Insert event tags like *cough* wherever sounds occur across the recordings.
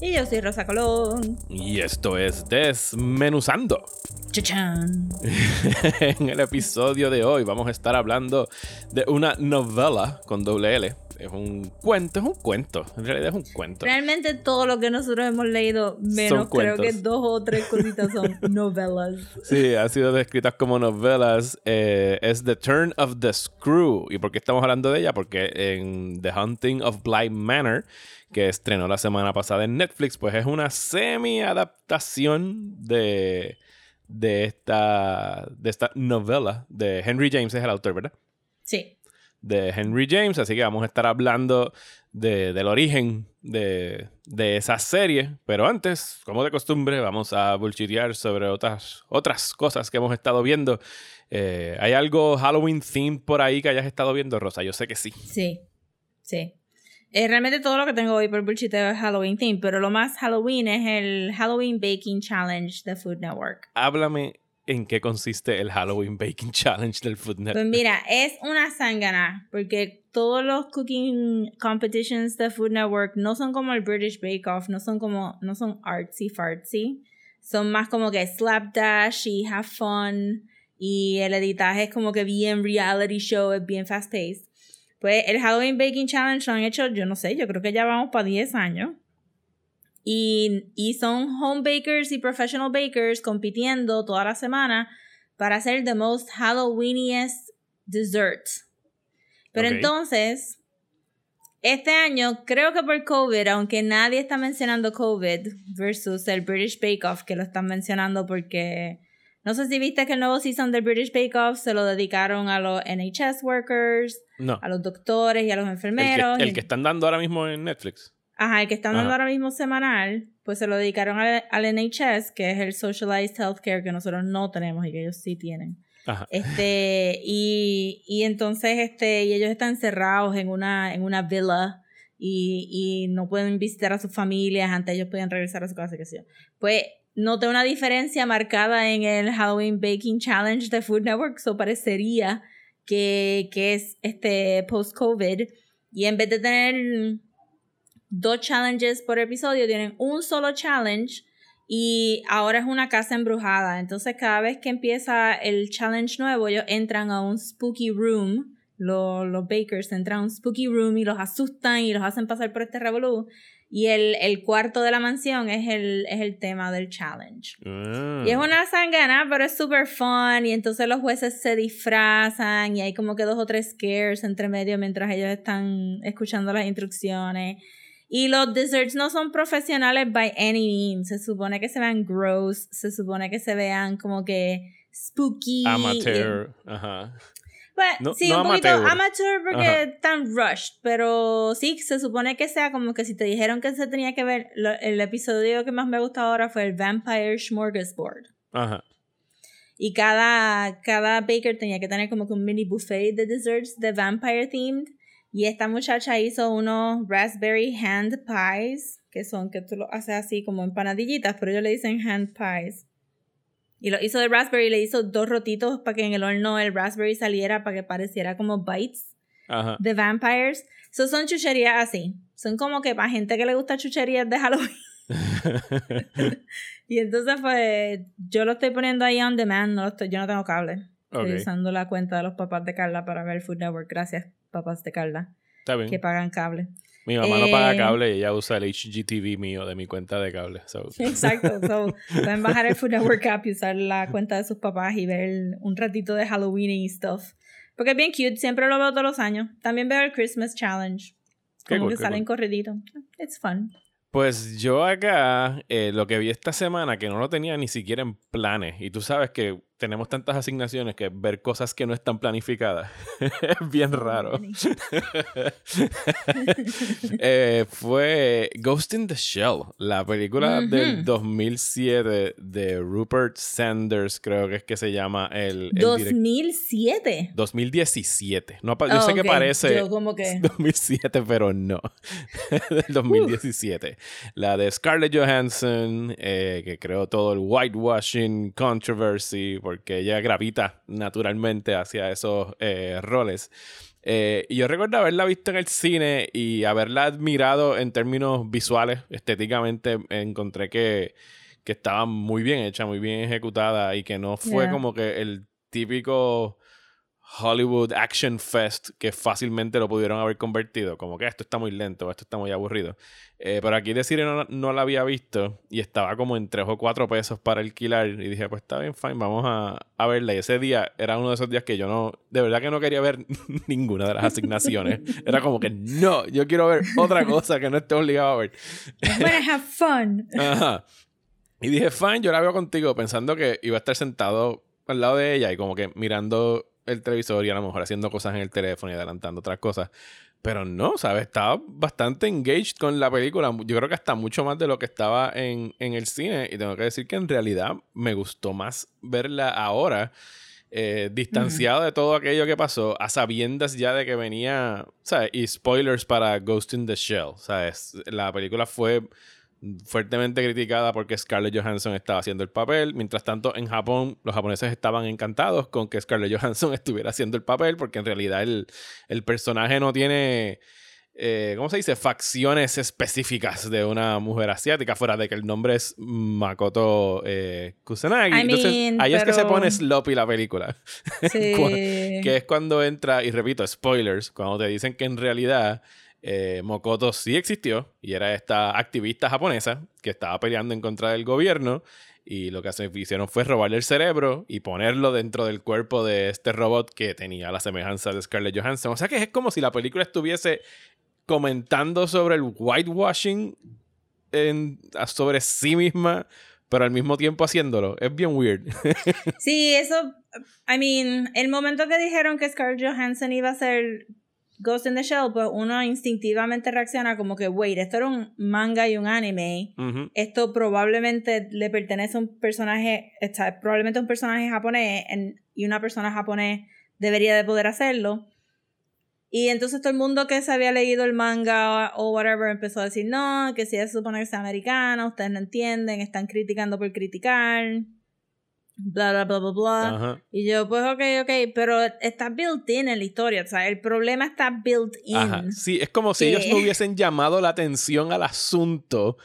Y yo soy Rosa Colón. y esto es Desmenuzando. Chachán. *laughs* en el episodio de hoy vamos a estar hablando de una novela con doble L. Es un cuento, es un cuento, en realidad es un cuento. Realmente todo lo que nosotros hemos leído, menos Son creo que dos o tres cositas son *laughs* novelas. Sí, ha sido descritas como novelas. eh, es The Turn of the Screw. ¿Y por qué estamos hablando de ella? Porque en The Hunting of Bly Manor, que estrenó la semana pasada en Netflix, pues es una semi-adaptación de, de, esta, de esta novela de Henry James, es el autor, ¿verdad? Sí. de Henry James, así que vamos a estar hablando de- del origen de, de esa serie. Pero antes, como de costumbre, vamos a bullshitear sobre otras, otras cosas que hemos estado viendo. Eh, ¿Hay algo Halloween themed por ahí que hayas estado viendo, Rosa? Yo sé que sí. Sí. Sí. Eh, realmente todo lo que tengo hoy por bullshiteo es Halloween theme, pero lo más Halloween es el Halloween Baking Challenge de Food Network. Háblame en qué consiste el Halloween Baking Challenge del Food Pues Network. mira, es una sangana, porque todos los cooking competitions de Food Network no son como el British Bake Off, no son como, no son artsy fartsy, son más como que slapdash y have fun, y el editaje es como que bien reality show, es bien fast paced. Pues el Halloween Baking Challenge lo han hecho, yo no sé, yo creo que ya vamos para 10 años. Y, y son home bakers y professional bakers compitiendo toda la semana para hacer the most Halloweeniest dessert. Pero Ok. entonces, este año, creo que por COVID, aunque nadie está mencionando COVID versus el British Bake Off, que lo están mencionando porque no sé si viste que el nuevo season del British Bake Off se lo dedicaron a los NHS workers, No. a los doctores y a los El que, enfermeros. el que están dando ahora mismo en Netflix. Ajá, el que están dando Ajá. ahora mismo semanal, pues se lo dedicaron al, al NHS, que es el Socialized Healthcare que nosotros no tenemos y que ellos sí tienen. Ajá. Este, y, y entonces, este, y ellos están encerrados en una, en una villa y, y no pueden visitar a sus familias, antes ellos pueden regresar a su casa, qué sé yo. Pues noté una diferencia marcada en el Halloween Baking Challenge de Food Network, so parecería que, que es este post-COVID. Y en vez de tener dos challenges por episodio, tienen un solo challenge y ahora es una casa embrujada. Entonces cada vez que empieza el challenge nuevo, ellos entran a un spooky room. Los, los bakers entran a un spooky room y los asustan y los hacen pasar por este revolú. Y el, el cuarto de la mansión es el, es el tema del challenge. Ah. Y es una sangana, pero es super fun. Y entonces los jueces se disfrazan y hay como que dos o tres scares entre medio mientras ellos están escuchando las instrucciones. Y los desserts no son profesionales by any means. Se supone que se vean gross, se supone que se vean como que spooky. Amateur. Ajá. Pues, No- sí, no un poquito amateur. amateur porque Ajá. están rushed, pero sí, se supone que sea como que si te dijeron que se tenía que ver, lo- el episodio que más me ha gustado ahora fue el Vampire Smorgasbord. Ajá. Y cada, cada baker tenía que tener como que un mini buffet de desserts de vampire themed. Y esta muchacha hizo unos raspberry hand pies, que son que tú lo haces así como empanadillitas, pero ellos le dicen hand pies. Y lo hizo de raspberry, le hizo dos rotitos para que en el horno el raspberry saliera para que pareciera como bites Ajá. de vampires. So son chucherías así. Son como que para gente que le gusta chucherías de Halloween. *laughs* *laughs* Y entonces, pues, yo lo estoy poniendo ahí on demand, no lo estoy, yo no tengo cable. Estoy Ok. usando la cuenta de los papás de Carla para ver Food Network. Gracias, papás de Carla, Está bien. que pagan cable. Mi mamá no paga Eh, cable y ella usa el HGTV mío de mi cuenta de cable. so. *laughs* Exacto. So, pueden bajar el Food Network app y usar la cuenta de sus papás y ver un ratito de Halloween y stuff. Porque es bien cute, siempre lo veo todos los años. También veo el Christmas Challenge. Como cool, que salen cool. corridito. It's fun. Pues yo acá, eh, lo que vi esta semana, que no lo tenía ni siquiera en planes, y tú sabes que tenemos tantas asignaciones que ver cosas que no están planificadas *laughs* es bien raro. *laughs* Eh, fue Ghost in the Shell, la película del 2007 de Rupert Sanders, creo que es que se llama el... el direct- 2007. 2017. No, yo Ah, sé que ok. parece Yo como que- *laughs* 2007, pero no. del 2017. La de Scarlett Johansson, eh, que creó todo el whitewashing controversy, porque ella gravita naturalmente hacia esos eh, roles. Eh, y yo recuerdo haberla visto en el cine y haberla admirado en términos visuales, estéticamente. Encontré que, que estaba muy bien hecha, muy bien ejecutada y que no fue Yeah. como que el típico Hollywood Action Fest que fácilmente lo pudieron haber convertido. Como que esto está muy lento, esto está muy aburrido. Eh, pero aquí decir no, no la había visto y estaba como en 3 o 4 pesos para alquilar. Y dije, pues está bien, fine, vamos a, a verla. Y ese día era uno de esos días que yo no, de verdad que no quería ver *laughs* ninguna de las asignaciones. Era como que no, yo quiero ver otra cosa que no esté obligado a ver. I'm gonna have fun. Ajá. Y dije, fine, yo la veo contigo pensando que iba a estar sentado al lado de ella y como que mirando el televisor y a lo mejor haciendo cosas en el teléfono y adelantando otras cosas. Pero no, ¿sabes? Estaba bastante engaged con la película. Yo creo que hasta mucho más de lo que estaba en, en el cine. Y tengo que decir que en realidad me gustó más verla ahora. eh, distanciado de todo aquello que pasó, a sabiendas ya de que venía, ¿sabes? Y spoilers para Ghost in the Shell, ¿sabes? La película fue fuertemente criticada porque Scarlett Johansson estaba haciendo el papel. Mientras tanto, en Japón, los japoneses estaban encantados con que Scarlett Johansson *laughs* estuviera haciendo el papel, porque en realidad el, el personaje no tiene. eh, ¿Cómo se dice? Facciones específicas de una mujer asiática, fuera de que el nombre es Makoto eh, Kusanagi. I Entonces, ahí es que se pone sloppy la película. *laughs* Sí. que es cuando entra, y repito, spoilers, cuando te dicen que en realidad eh, Mokoto sí existió y era esta activista japonesa que estaba peleando en contra del gobierno y lo que hicieron fue robarle el cerebro y ponerlo dentro del cuerpo de este robot que tenía la semejanza de Scarlett Johansson. O sea que es como si la película estuviese comentando sobre el whitewashing sobre sí misma, pero al mismo tiempo haciéndolo. Es bien weird. *laughs* Sí, eso. I mean, el momento que dijeron que Scarlett Johansson iba a ser Ghost in the Shell, pues uno instintivamente reacciona como que, wait, esto era un manga y un anime. Esto probablemente le pertenece a un personaje, está, probablemente a un personaje japonés en- y una persona japonés debería de poder hacerlo. Y entonces todo el mundo que se había leído el manga o whatever empezó a decir, no, que si se supone que sea americano, ustedes no entienden, están criticando por criticar, bla, bla, bla, bla, bla. Ajá. Y yo, pues ok, ok, pero está built in en la historia, o sea, el problema está built in. Ajá. Sí, es como si que- ellos no hubiesen llamado la atención al asunto.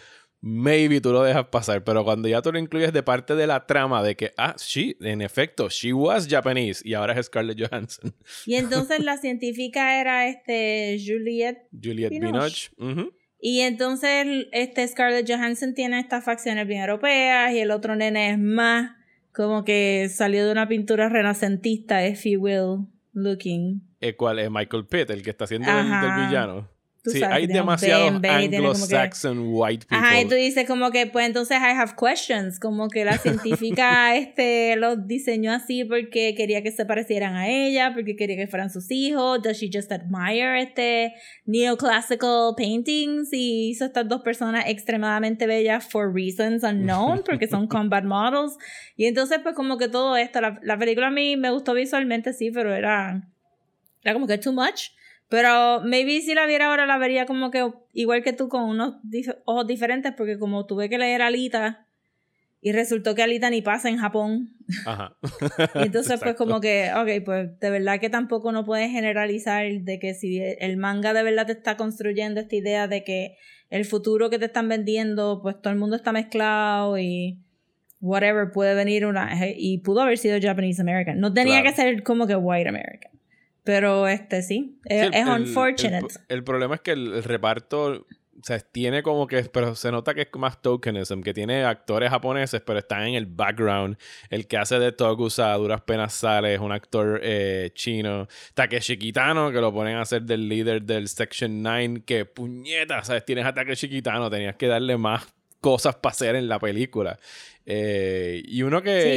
Maybe tú lo dejas pasar, pero cuando ya tú lo incluyes de parte de la trama de que, ah, sí, en efecto, she was Japanese y ahora es Scarlett Johansson. Y entonces la científica era este Juliette Juliette Binoche. Binoche. Ujú. Y entonces este Scarlett Johansson tiene estas facciones bien europeas y el otro nene es más como que salió de una pintura renacentista, if you will, looking. Eh, ¿Cuál es Michael Pitt, el que está haciendo el, del villano? Tú Sí, sabes, hay demasiados como que- anglo-saxon white people. Ajá, y tú dices como que, pues entonces I have questions, como que la científica *laughs* este los diseñó así porque quería que se parecieran a ella, porque quería que fueran sus hijos, does she just admire este neoclassical paintings y hizo estas dos personas extremadamente bellas for reasons unknown, porque son *laughs* combat models, y entonces pues como que todo esto, la, la película a mí me gustó visualmente sí, pero era, era como que too much. Pero maybe si la viera ahora la vería como que igual que tú con unos dif- ojos diferentes porque como tuve que leer Alita y resultó que Alita ni pasa en Japón. Ajá. *laughs* Y entonces pues como que, ok, pues de verdad que tampoco no puedes generalizar de que si el manga de verdad te está construyendo esta idea de que el futuro que te están vendiendo, pues todo el mundo está mezclado y whatever, puede venir una... Y pudo haber sido Japanese American. No tenía Claro. que ser como que white American. Pero este sí, es, Sí, el- es el- unfortunate. El, el problema es que el, el reparto, o sea, tiene como que, pero se nota que es más tokenism, que tiene actores japoneses, pero están en el background. El que hace de Tokusa a duras penas sale, es un actor eh, chino. Takeshi Kitano, que lo ponen a ser del líder del Section 9, que puñeta, ¿sabes? Tienes a Takeshi Kitano, tenías que darle más cosas para hacer en la película. Eh, y uno que, Sí.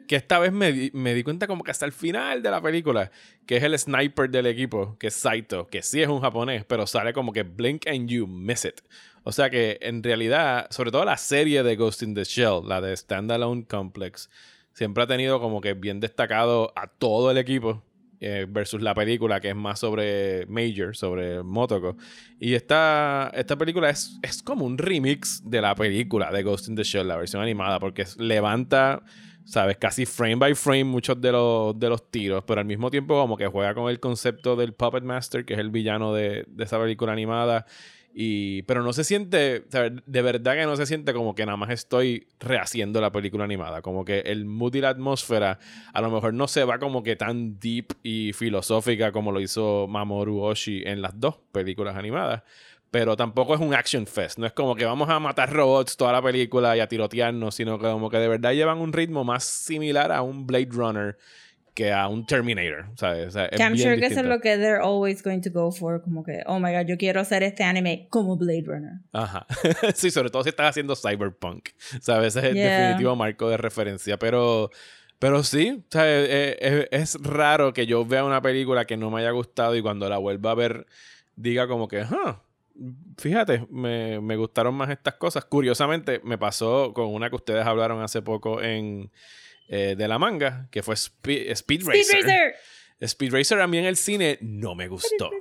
que, que esta vez me, di- me di cuenta como que hasta el final de la película, que es el sniper del equipo, que es Saito, que sí es un japonés, pero sale como que blink and you miss it. O sea que en realidad, sobre todo la serie de Ghost in the Shell, la de Standalone Complex, siempre ha tenido como que bien destacado a todo el equipo eh, versus la película que es más sobre Major, sobre Motoko. Y esta, esta película es, es como un remix de la película de Ghost in the Shell, la versión animada, porque levanta, sabes, casi frame by frame muchos de los, de los tiros, pero al mismo tiempo como que juega con el concepto del Puppet Master, que es el villano de, de esa película animada. Pero no se siente, de verdad que no se siente como que nada más estoy rehaciendo la película animada. Como que el mood y la atmósfera a lo mejor no se va como que tan deep y filosófica como lo hizo Mamoru Oshii en las dos películas animadas. Pero tampoco es un action fest. No es como que vamos a matar robots toda la película y a tirotearnos, sino que como que de verdad llevan un ritmo más similar a un Blade Runner que a un Terminator. ¿sabes? O sea, es Que I'm bien sure que eso es lo que they're always going to go for. Como que, oh my god, yo quiero hacer este anime como Blade Runner. Ajá. *laughs* sí, sobre todo si estás haciendo cyberpunk. ¿Sabes? Ese es el Yeah. definitivo marco de referencia. Pero, pero sí, o sea, eh, eh, es, raro que yo vea una película que no me haya gustado y cuando la vuelva a ver diga como que, "Ah, fíjate, me, me gustaron más estas cosas. Curiosamente, me pasó con una que ustedes hablaron hace poco en eh, de la manga, que fue Spe- Speed, Speed Racer. Racer. Speed Racer a mí en el cine no me gustó. *laughs*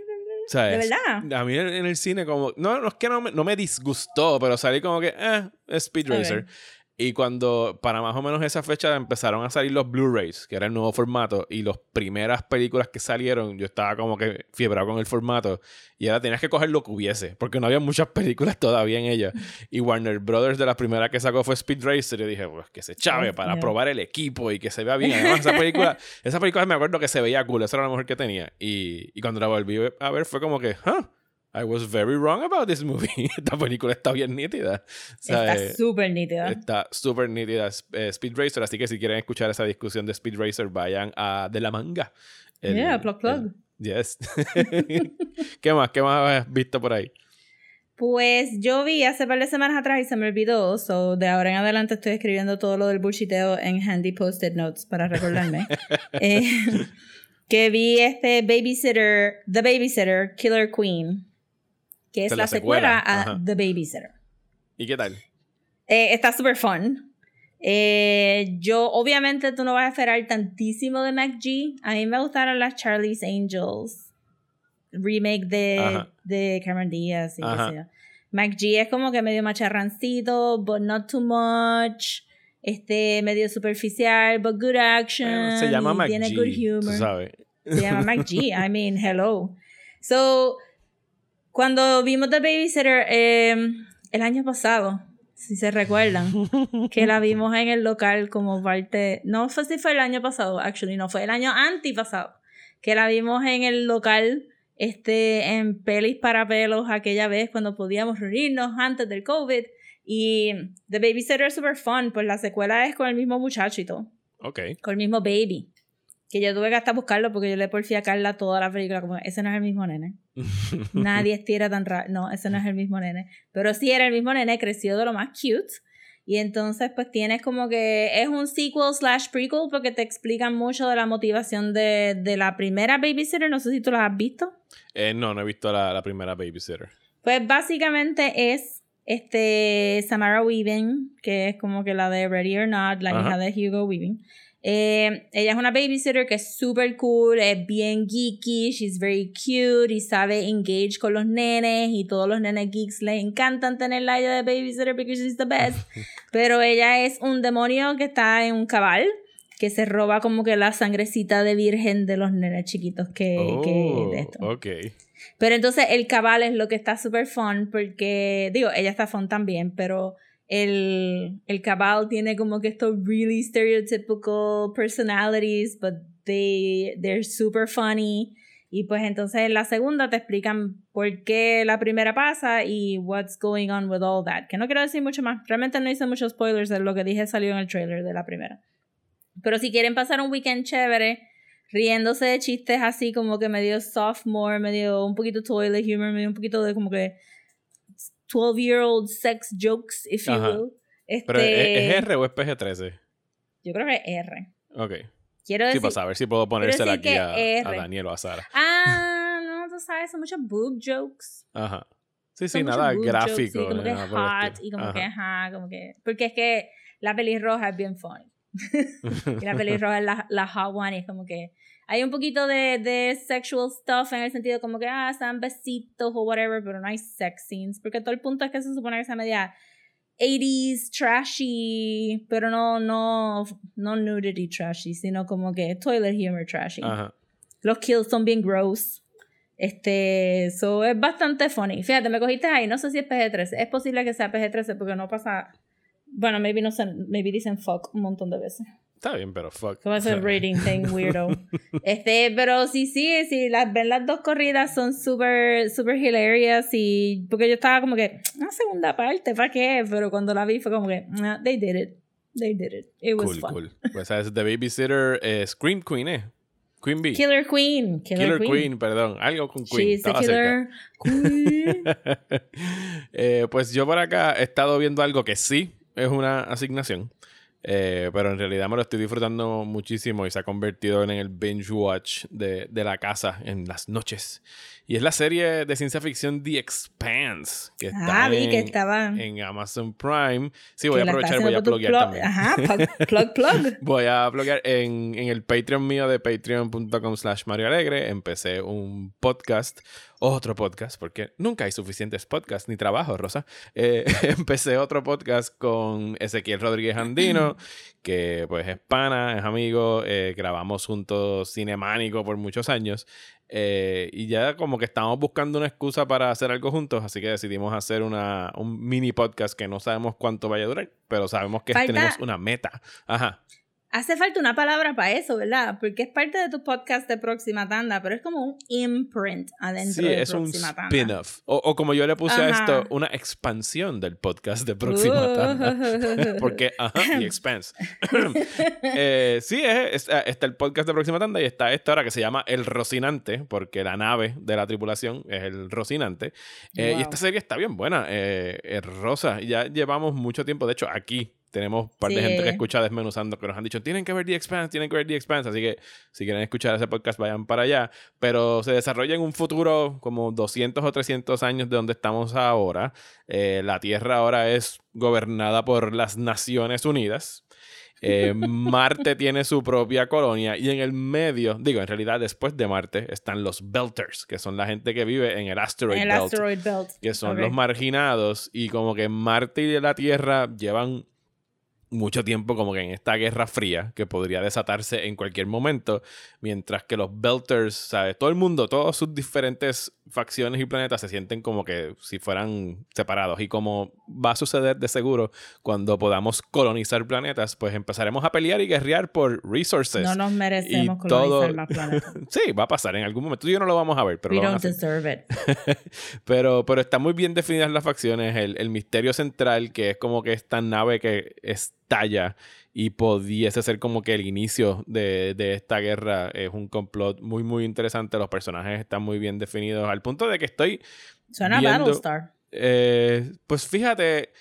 O sea, ¿De verdad? A mí en, el cine como... No, no es que no me, no me disgustó, pero salí como que... Eh, Speed. Racer. Y cuando para más o menos esa fecha empezaron a salir los Blu-rays, que era el nuevo formato, y las primeras películas que salieron, yo estaba como que fiebrado con el formato, y ahora tenías que coger lo que hubiese, porque no había muchas *laughs* películas todavía en ella. Y Warner Brothers de las primeras que sacó fue Speed Racer, y dije, pues que se chave para probar el equipo y que se vea bien. Además, esa película, *laughs* esa película me acuerdo que se veía cool, esa era la mejor que tenía. Y, y cuando la volví a ver fue como que, huh, I was very wrong about this movie. *laughs* Esta película está bien nítida. Está súper nítida. Está súper nítida eh, Speed Racer, así que si quieren escuchar esa discusión de Speed Racer, vayan a De la Manga. El- Yeah, plug, plug. el- yes. *laughs* ¿Qué más? ¿Qué más has visto por ahí? Pues yo vi hace par de semanas atrás y se me olvidó, so de ahora en adelante estoy escribiendo todo lo del bullshiteo en handy post-it notes para recordarme. *laughs* Eh, que vi este Babysitter, The Babysitter, Killer Queen, que es la, la secuela, secuela, a ajá. The Babysitter. ¿Y qué tal? Eh, está súper fun. Eh, yo, obviamente, tú no vas a esperar tantísimo de MacG. A mí me gustaron las Charlie's Angels. Remake de, Ajá. de Cameron Diaz y. MacG es como que medio macharrancito, but not too much. Este, medio superficial, but good action. Se llama y Tiene good humor. Se llama MacG. I mean, hello. So, cuando vimos The Babysitter eh, el año pasado, si se recuerdan, *laughs* que la vimos en el local como parte. No sé si fue el año pasado, actually, no, fue el año antipasado. Que la vimos en el local este, en Pelis para Pelos aquella vez cuando podíamos reunirnos antes del COVID. Y The Babysitter es super fun, pues la secuela es con el mismo muchacho y todo Ok. con el mismo baby. Que yo tuve que hasta buscarlo porque yo le porfí a Carla toda la película como, ese no es el mismo nene. *laughs* Nadie estira tan raro. No, ese no es el mismo nene. Pero sí era el mismo nene, creció de lo más cute. Y entonces pues tienes como que es un sequel slash prequel porque te explican mucho de la motivación de, de la primera babysitter. No sé si tú la has visto. Eh, no, no he visto la, la primera Babysitter. Pues básicamente es este Samara Weaving, que es como que la de Ready or Not, la Ajá. hija de Hugo Weaving. Eh, ella es una babysitter que es súper cool, es bien geeky, she's very cute y sabe engage con los nenes y todos los nenes geeks les encantan tenerla a ella de babysitter porque she's the best. *laughs* Pero ella es un demonio que está en un cabal que se roba como que la sangrecita de virgen de los nenes chiquitos que, que Oh, de esto. ok. Pero entonces el cabal es lo que está súper fun porque, digo, ella está fun también, pero el, el cabal tiene como que estos really stereotypical personalities, but they, they're super funny. Y pues entonces en la segunda te explican por qué la primera pasa y what's going on with all that. Que no quiero decir mucho más. Realmente no hice muchos spoilers de lo que dije salió en el trailer de la primera. Pero si quieren pasar un weekend chévere, riéndose de chistes así como que medio sophomore, medio un poquito toilet humor, medio un poquito de como que 12-year-old sex jokes, if you Ajá. will. Este, ¿Pero es, es R o es PG-13? Yo creo que es R. Ok. Quiero Sí, decir. para saber si puedo ponérsela aquí a, a. Daniel o a Sara. Ah, no, tú sabes, son muchos boob jokes. Ajá. Sí, sí, Son nada boob jokes, gráfico. sí, como que hot y como Ajá. que ajá, como que. Porque es que la pelirroja es bien funny. *laughs* *laughs* y la pelirroja es la, la hot one y es como que. Hay un poquito de, de sexual stuff en el sentido como que, ah, están besitos o whatever, pero no hay sex scenes. Porque todo el punto es que se supone que sea media 80s trashy, pero no, no, no nudity trashy, sino como que toilet humor trashy. Ajá. Los kills son bien gross. Este, eso es bastante funny. Fíjate, me cogiste ahí, no sé si es PG-13. Es posible que sea PG-13 porque no pasa. Bueno, maybe no sé, maybe dicen fuck un montón de veces. Está bien, pero fuck. Como ese *laughs* rating thing weirdo. *laughs* Este, pero sí, sí, sí, las ven las dos corridas son súper, súper hilarious y porque yo estaba como que, una segunda parte, ¿para qué? Pero cuando la vi fue como que, "Nah, they did it. They did it. It was Cool, fun. cool. Pues es The Babysitter, eh, Scream Queen, ¿eh? Queen Bee. Killer Queen. Killer, Killer Queen. Queen. perdón. Algo con Queen. She's a killer queen. *laughs* Eh, pues yo por acá he estado viendo algo que sí es una asignación, eh, pero en realidad me lo estoy disfrutando muchísimo y se ha convertido en el binge watch de, de la casa en las noches. Y es la serie de ciencia ficción The Expanse, que está Ah, vi en, que estaba. en Amazon Prime. Sí, voy que a aprovechar voy a pluguear plug- también. Ajá, plug, plug, *laughs* plug. Voy a bloguear en, en el Patreon mío de patreon.com slash Mario Alegre. Empecé un podcast, otro podcast, porque nunca hay suficientes podcasts ni trabajo, Rosa. Eh, *laughs* empecé otro podcast con Ezequiel Rodríguez Andino, *clears throat* que pues es pana, es amigo. eh, grabamos juntos Cinemánico por muchos años. eh, y ya como que estamos buscando una excusa para hacer algo juntos, así que decidimos hacer una, un mini podcast que no sabemos cuánto vaya a durar, pero sabemos que Falta- tenemos una meta. Ajá. Hace falta una palabra para eso, ¿verdad? Porque es parte de tu podcast de Próxima Tanda, pero es como un imprint adentro Sí, de es un Próxima Tanda. spin-off. O, o como yo le puse a esto, una expansión del podcast de Próxima Tanda. Uh. *laughs* Porque, ajá, y expanse. *laughs* Eh, sí, es, es- está el podcast de Próxima Tanda y está esta ahora que se llama El Rocinante, porque la nave de la tripulación es el Rocinante. Eh, Y Wow. esta serie está bien buena, eh, es rosa. Ya llevamos mucho tiempo, de hecho, aquí tenemos un par de Sí. gente que escucha Desmenuzando que nos han dicho, tienen que ver The Expanse, tienen que ver The Expanse. Así que si quieren escuchar ese podcast, vayan para allá. Pero se desarrolla en un futuro como 200 o 300 años de donde estamos ahora. Eh, la Tierra ahora es gobernada por las Naciones Unidas. Eh, *laughs* Marte tiene su propia colonia y en el medio, digo, en realidad después de Marte están los Belters, que son la gente que vive en el Asteroid En el Belt Asteroid Belt. que son Ok. los marginados y como que Marte y la Tierra llevan mucho tiempo como que en esta guerra fría que podría desatarse en cualquier momento, mientras que los Belters, ¿sabes? Todo el mundo, todas sus diferentes facciones y planetas se sienten como que si fueran separados y como va a suceder de seguro cuando podamos colonizar planetas, pues empezaremos a pelear y guerrear por resources. No nos merecemos y todo- colonizar más *laughs* planetas. Sí, va a pasar en algún momento. Tú y yo no lo vamos a ver, pero We lo don't deserve it. *laughs* pero, pero están muy bien definidas las facciones. El, el misterio central, que es como que esta nave que estalla y pudiese ser como que el inicio de, de esta guerra, es un complot muy, muy interesante. Los personajes están muy bien definidos, al punto de que estoy. Suena a Battlestar. eh, pues fíjate.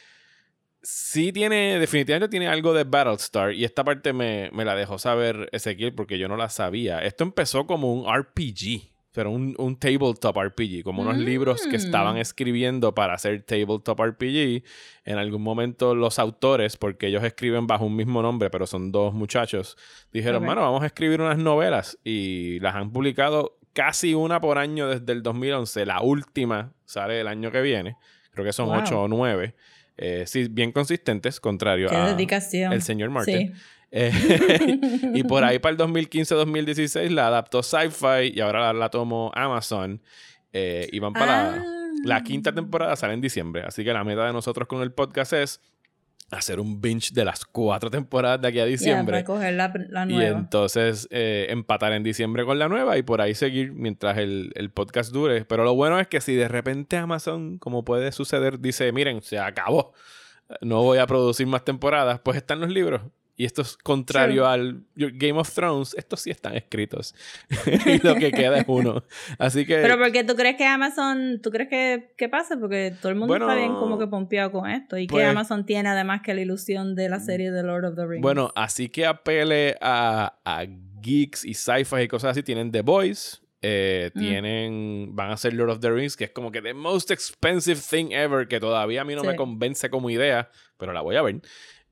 Sí tiene, definitivamente tiene algo de Battlestar y esta parte me, me la dejó saber Ezequiel porque yo no la sabía. Esto empezó como un RPG, pero un, un tabletop RPG, como unos Mm. libros que estaban escribiendo para hacer tabletop RPG. En algún momento los autores, porque ellos escriben bajo un mismo nombre, pero son dos muchachos, dijeron, mano, vamos a escribir unas novelas y las han publicado casi una por año desde el 2011. La última sale el año que viene. Creo que son Wow. ocho o nueve. Eh, sí, bien consistentes, contrario Qué a dedicación. el señor Martin. Sí. Eh, *laughs* y por ahí para el 2015-2016 la adaptó Sci-Fi y ahora la, la tomó Amazon. Eh, y van para Ah. la quinta temporada, sale en diciembre. Así que la meta de nosotros con el podcast es hacer un binge de las cuatro temporadas de aquí a diciembre. para coger la, la Y nueva. entonces eh, empatar en diciembre con la nueva y por ahí seguir mientras el, el podcast dure. Pero lo bueno es que si de repente Amazon, como puede suceder, dice, miren, se acabó, no voy a producir más temporadas, pues están los libros. Y esto es contrario True. al Game of Thrones, estos sí están escritos. *laughs* y lo *laughs* que queda es uno. Así que. Pero porque tú crees que Amazon, tú crees que, que pasa? Porque todo el mundo Bueno, está bien como que pompeado con esto. Y pues- que Amazon tiene además que la ilusión de la serie de Lord of the Rings. Bueno, así que apele a, a geeks y sci-fi y cosas así. Tienen The Boys. eh, Mm. tienen van a ser Lord of the Rings que es como que the most expensive thing ever que todavía a mí no Sí. me convence como idea pero la voy a ver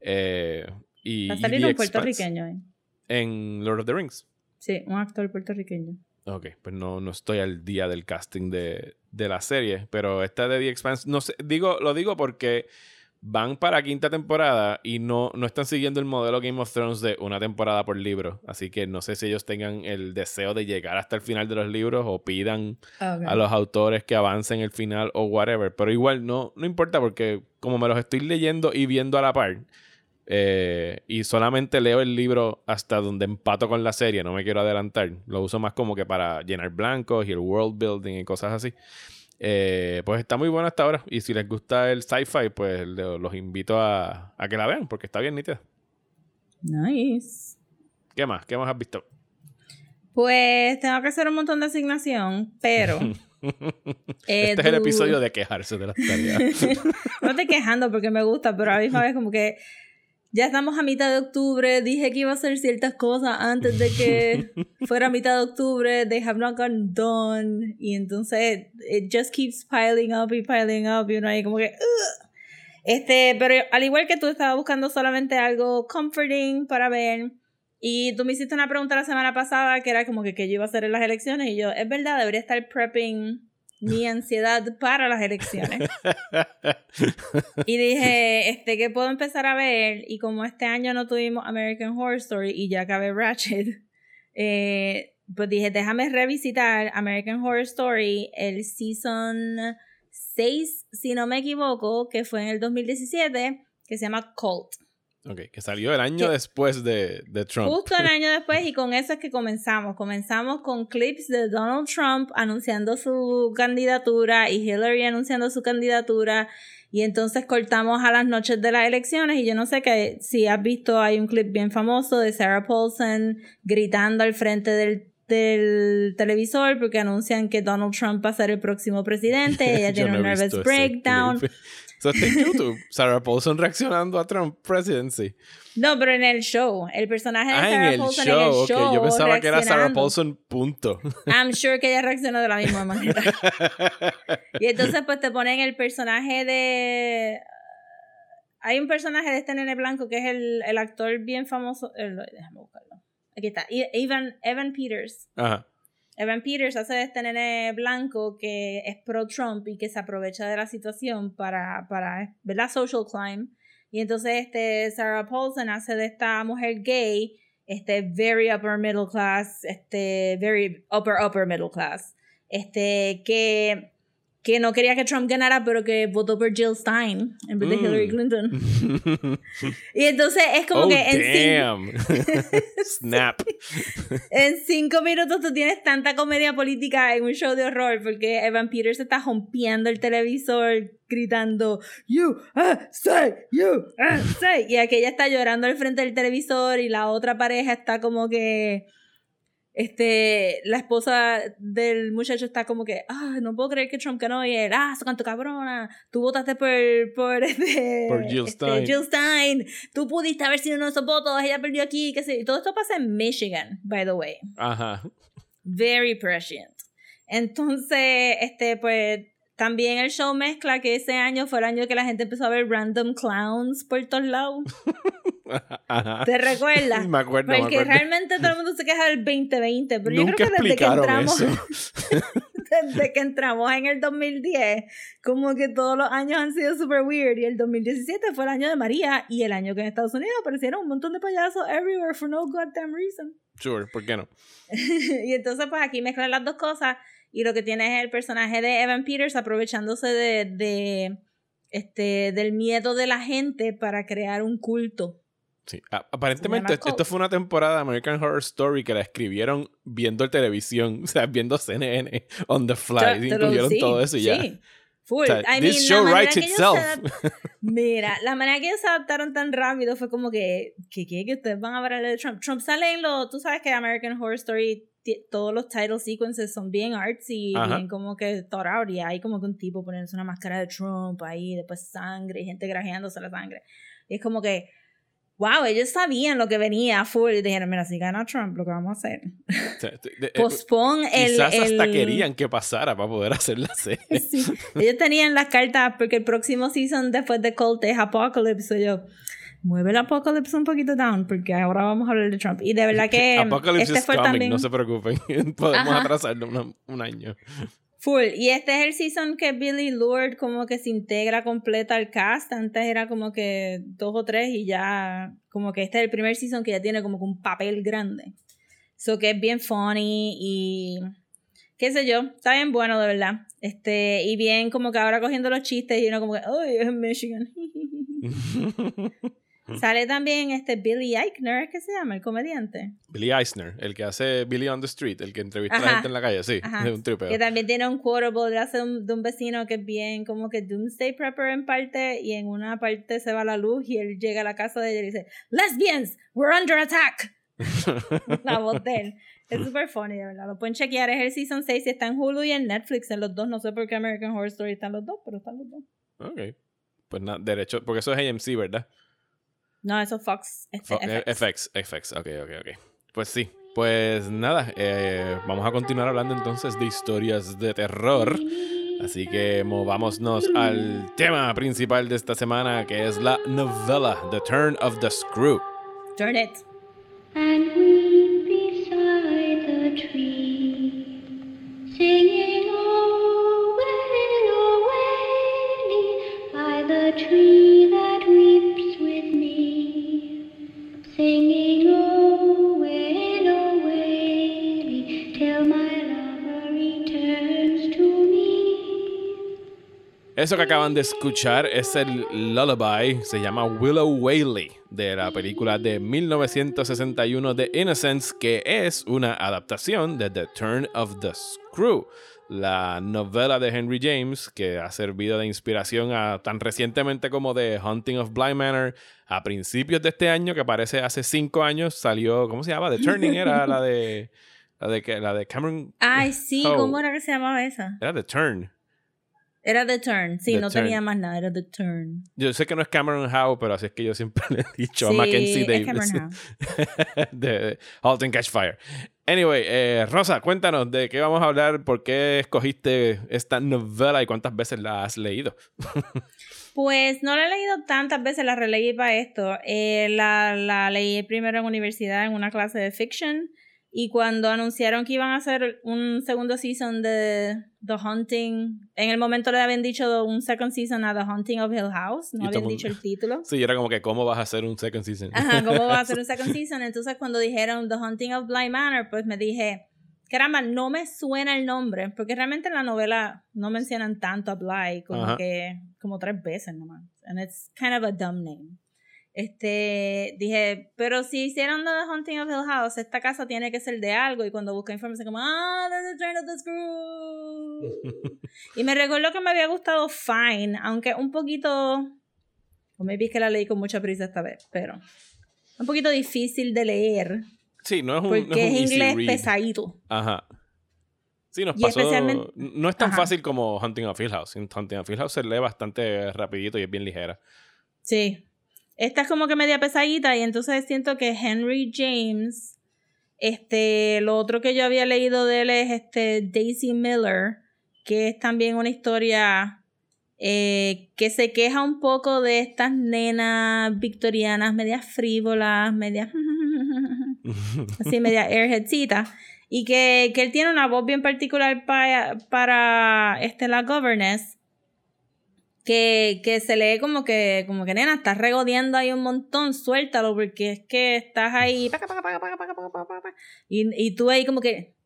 Eh, y, Va a salir un puertorriqueño. ¿eh? en Lord of the Rings Sí, un actor puertorriqueño. Ok, pues no, no estoy al día del casting de, de la serie, pero esta de The Expanse, no sé, digo, lo digo porque van para quinta temporada y no, no están siguiendo el modelo Game of Thrones de una temporada por libro, así que no sé si ellos tengan el deseo de llegar hasta el final de los libros o pidan a los autores que avancen el final o whatever, pero igual no, no importa porque como me los estoy leyendo y viendo a la par, eh, y solamente leo el libro hasta donde empato con la serie, no me quiero adelantar. Lo uso más como que para llenar blancos y el world building y cosas así. Eh, pues está muy bueno hasta ahora. Y si les gusta el sci-fi, pues los invito a, a que la vean porque está bien nítida. Nice. ¿Qué más? ¿Qué más has visto? Pues tengo que hacer un montón de asignación, pero. *laughs* eh, este es el episodio de quejarse de las tareas. *laughs* no estoy quejando porque me gusta, pero a la misma vez como que ya estamos a mitad de octubre, dije que iba a hacer ciertas cosas antes de que *laughs* fuera mitad de octubre, they have not gotten done, y entonces it just keeps piling up y piling up, y uno ahí como que... "Ugh". Este, pero al igual que tú estaba buscando solamente algo comforting para ver, y tú me hiciste una pregunta la semana pasada que era como que qué yo iba a hacer en las elecciones, y yo, es verdad, debería estar prepping mi ansiedad para las elecciones. Y dije, este, que puedo empezar a ver? Y como este año no tuvimos American Horror Story y ya acabé Ratchet, eh, pues dije, déjame revisitar American Horror Story, el season 6, si no me equivoco, que fue en el 2017, que se llama Cult. Ok, que salió el año ¿Qué? después de, de Trump. Justo un año *laughs* después y con eso es que comenzamos. Comenzamos con clips de Donald Trump anunciando su candidatura y Hillary anunciando su candidatura y entonces cortamos a las noches de las elecciones y yo no sé que si has visto hay un clip bien famoso de Sarah Paulson gritando al frente del del televisor porque anuncian que Donald Trump va a ser el próximo presidente, *laughs* ella tiene no un nervous breakdown. Eso está en YouTube. *laughs* Sarah Paulson reaccionando a Trump presidency. No, pero en el show, el personaje de Ah, en Sarah el Paulson show. en el show. Yo pensaba que era Sarah. Paulson, punto. *laughs* I'm sure que ella reaccionó de la misma manera. *laughs* y entonces pues te ponen el personaje de... Hay un personaje de este nene blanco que es el, el actor bien famoso... déjame buscarlo. Aquí está. Evan, Evan Peters. Ajá. Evan Peters hace de este nene blanco que es pro Trump y que se aprovecha de la situación para, para ¿verdad? Social climb. Y entonces este Sarah Paulson hace de esta mujer gay, este very upper middle class, este very upper upper middle class, este que que no quería que Trump ganara, pero que votó por Jill Stein en vez de Mm. Hillary Clinton. *laughs* Y entonces es como oh, que en cinco, *laughs* *laughs* damn. Snap. en cinco minutos tú tienes tanta comedia política en un show de horror porque Evan Peters está rompiendo el televisor gritando You say, you say. Y aquella está llorando al frente del televisor y la otra pareja está como que este, la esposa del muchacho está como que, ah, no puedo creer que Trump ganó y él, ah, tu cabrona, tú votaste por, por, *laughs* este, Por Jill este, Stein. Jill Stein, tú pudiste haber sido uno de esos votos, ella perdió aquí, qué sé, todo esto pasa en Michigan, by the way, Ajá. very prescient. Entonces, este, pues, también el show mezcla que ese año fue el año que la gente empezó a ver random clowns por todos lados. *laughs* Ajá. ¿Te recuerdas? Me acuerdo, me Porque acuerdo. realmente todo el mundo se queja del 2020, pero yo Nunca creo que desde que entramos, *laughs* desde que entramos en el 2010, como que todos los años han sido super weird y el 2017 fue el año de María y el año que en Estados Unidos aparecieron un montón de payasos everywhere for no goddamn reason. Sure, ¿por qué no? *laughs* y entonces pues aquí mezclan las dos cosas y lo que tiene es el personaje de Evan Peters aprovechándose de, de este del miedo de la gente para crear un culto. Sí. Aparentemente, esto fue una temporada de American Horror Story que la escribieron viendo televisión, *laughs* o sea, viendo CNN on the fly. Lo- incluyeron sí, todo eso y ya. sí. Full. O sea, I this mean, show la manera writes itself. *laughs* Mira, la manera que ellos se adaptaron tan rápido fue como que, que, que, que ustedes van a el de Trump. Trump sale en lo, tú sabes que American Horror Story, todos los title sequences son bien artsy, Ajá. bien como que thought out, y hay como que un tipo poniéndose una máscara de Trump ahí, después sangre, y gente grajeándose la sangre. Y es como que, wow, ellos sabían lo que venía full, y dijeron, mira, si gana Trump, lo que vamos a hacer, O sea, de- pospon el... Quizás hasta el- querían que pasara para poder hacer la serie. *laughs* Sí. Ellos tenían las cartas porque el próximo season después de Cult es Apocalypse. yo, mueve el Apocalypse un poquito down porque ahora vamos a hablar de Trump. Y de verdad *laughs* que Apocalypse este is fue coming, también no se preocupen. *laughs* Podemos Ajá. atrasarlo una- un año. Full. Y este es el season que Billy Lord como que se integra completa al cast. Antes era como que dos o tres y ya como que este es el primer season que ya tiene como que un papel grande. So que es bien funny y qué sé yo, está bien bueno de verdad. Este, y bien como que ahora cogiendo los chistes y uno como que, ¡ay, es en *laughs* *laughs* Sale también este Billy Eichner, ¿es que se llama? El comediante. Billy Eisner, el que hace Billy on the Street, el que entrevista a la Ajá. gente en la calle, sí, Ajá. es un tripeo. Que también tiene un quotable de, un, de un vecino que es bien como que Doomsday Prepper en parte y en una parte se va la luz y él llega a la casa de ella y dice Lesbians, we're under attack. *laughs* la voz de él. Es súper funny, de verdad. Lo pueden chequear. Es el Season 6 y está en Hulu y en Netflix. En los dos. No sé por qué American Horror Story están los dos, pero están los dos. Ok. Pues nada, derecho, porque eso es AMC, ¿verdad? No, eso es Fox. Este, Fo- eh, FX, FX, ok, ok, ok. Pues sí, pues nada, eh, vamos a continuar hablando entonces de historias de terror. Así que movámonos al tema principal de esta semana, que es la novela The Turn of the Screw. Turn it. Eso que acaban de escuchar es el lullaby, se llama Willow Wayley, de la película de 1961 de Innocence, que es una adaptación de The Turn of the Screw, la novela de Henry James, que ha servido de inspiración a tan recientemente como The Haunting of Bly Manor, a principios de este año, que parece hace cinco años, salió, ¿cómo se llama? The Turning era la de, la de, que- la de Cameron. Ay, sí. ¿cómo era que se llamaba esa? Era The Turn. Era The Turn. Sí, The no Turn. tenía más nada. Era The Turn. Yo sé que no es Cameron Howe, pero así es que yo siempre *laughs* le he dicho sí, a Mackenzie Davis Cameron Howe. *laughs* de, de Halt and Catch Fire. Anyway, eh, Rosa, cuéntanos de qué vamos a hablar, por qué escogiste esta novela y cuántas veces la has leído. *laughs* Pues no la he leído tantas veces, la releí para esto. Eh, la, la leí primero en universidad en una clase de fiction y cuando anunciaron que iban a hacer un segundo season de The Haunting, en el momento le habían dicho un second season a The Haunting of Hill House, no habían dicho el título. *laughs* Sí, era como que cómo vas a hacer un second season. Ajá, ¿cómo va a ser un *laughs* second season? Entonces cuando dijeron The Haunting of Bly Manor, pues me dije, caramba, no me suena el nombre, porque realmente en la novela no mencionan tanto a Bly, como Ajá. que, como tres veces nomás. And it's kind of a dumb name. Este, dije, pero si hicieron The Haunting of Hill House, esta casa tiene que ser de algo, y cuando busqué información como, ah, that's the turn of the screw. *laughs* y me recuerdo que me había gustado Fine, aunque un poquito, o maybe es que la leí con mucha prisa esta vez, pero un poquito difícil de leer Sí, no es un, porque no es un es inglés read. pesadito. Ajá. Sí, nos pasó. No es tan Ajá. fácil como Hunting of Hill House. Hunting of Hill House se lee bastante rapidito y es bien ligera. Sí. Esta es como que media pesadita y entonces siento que Henry James, este, lo otro que yo había leído de él es este Daisy Miller, que es también una historia eh, que se queja un poco de estas nenas victorianas, medias frívolas, medias *laughs* así media airheadcita y que, que él tiene una voz bien particular pa- para este, la governess que, que se lee como que, como que nena, estás regodeando ahí un montón, suéltalo, porque es que estás ahí, y, y tú ahí como que,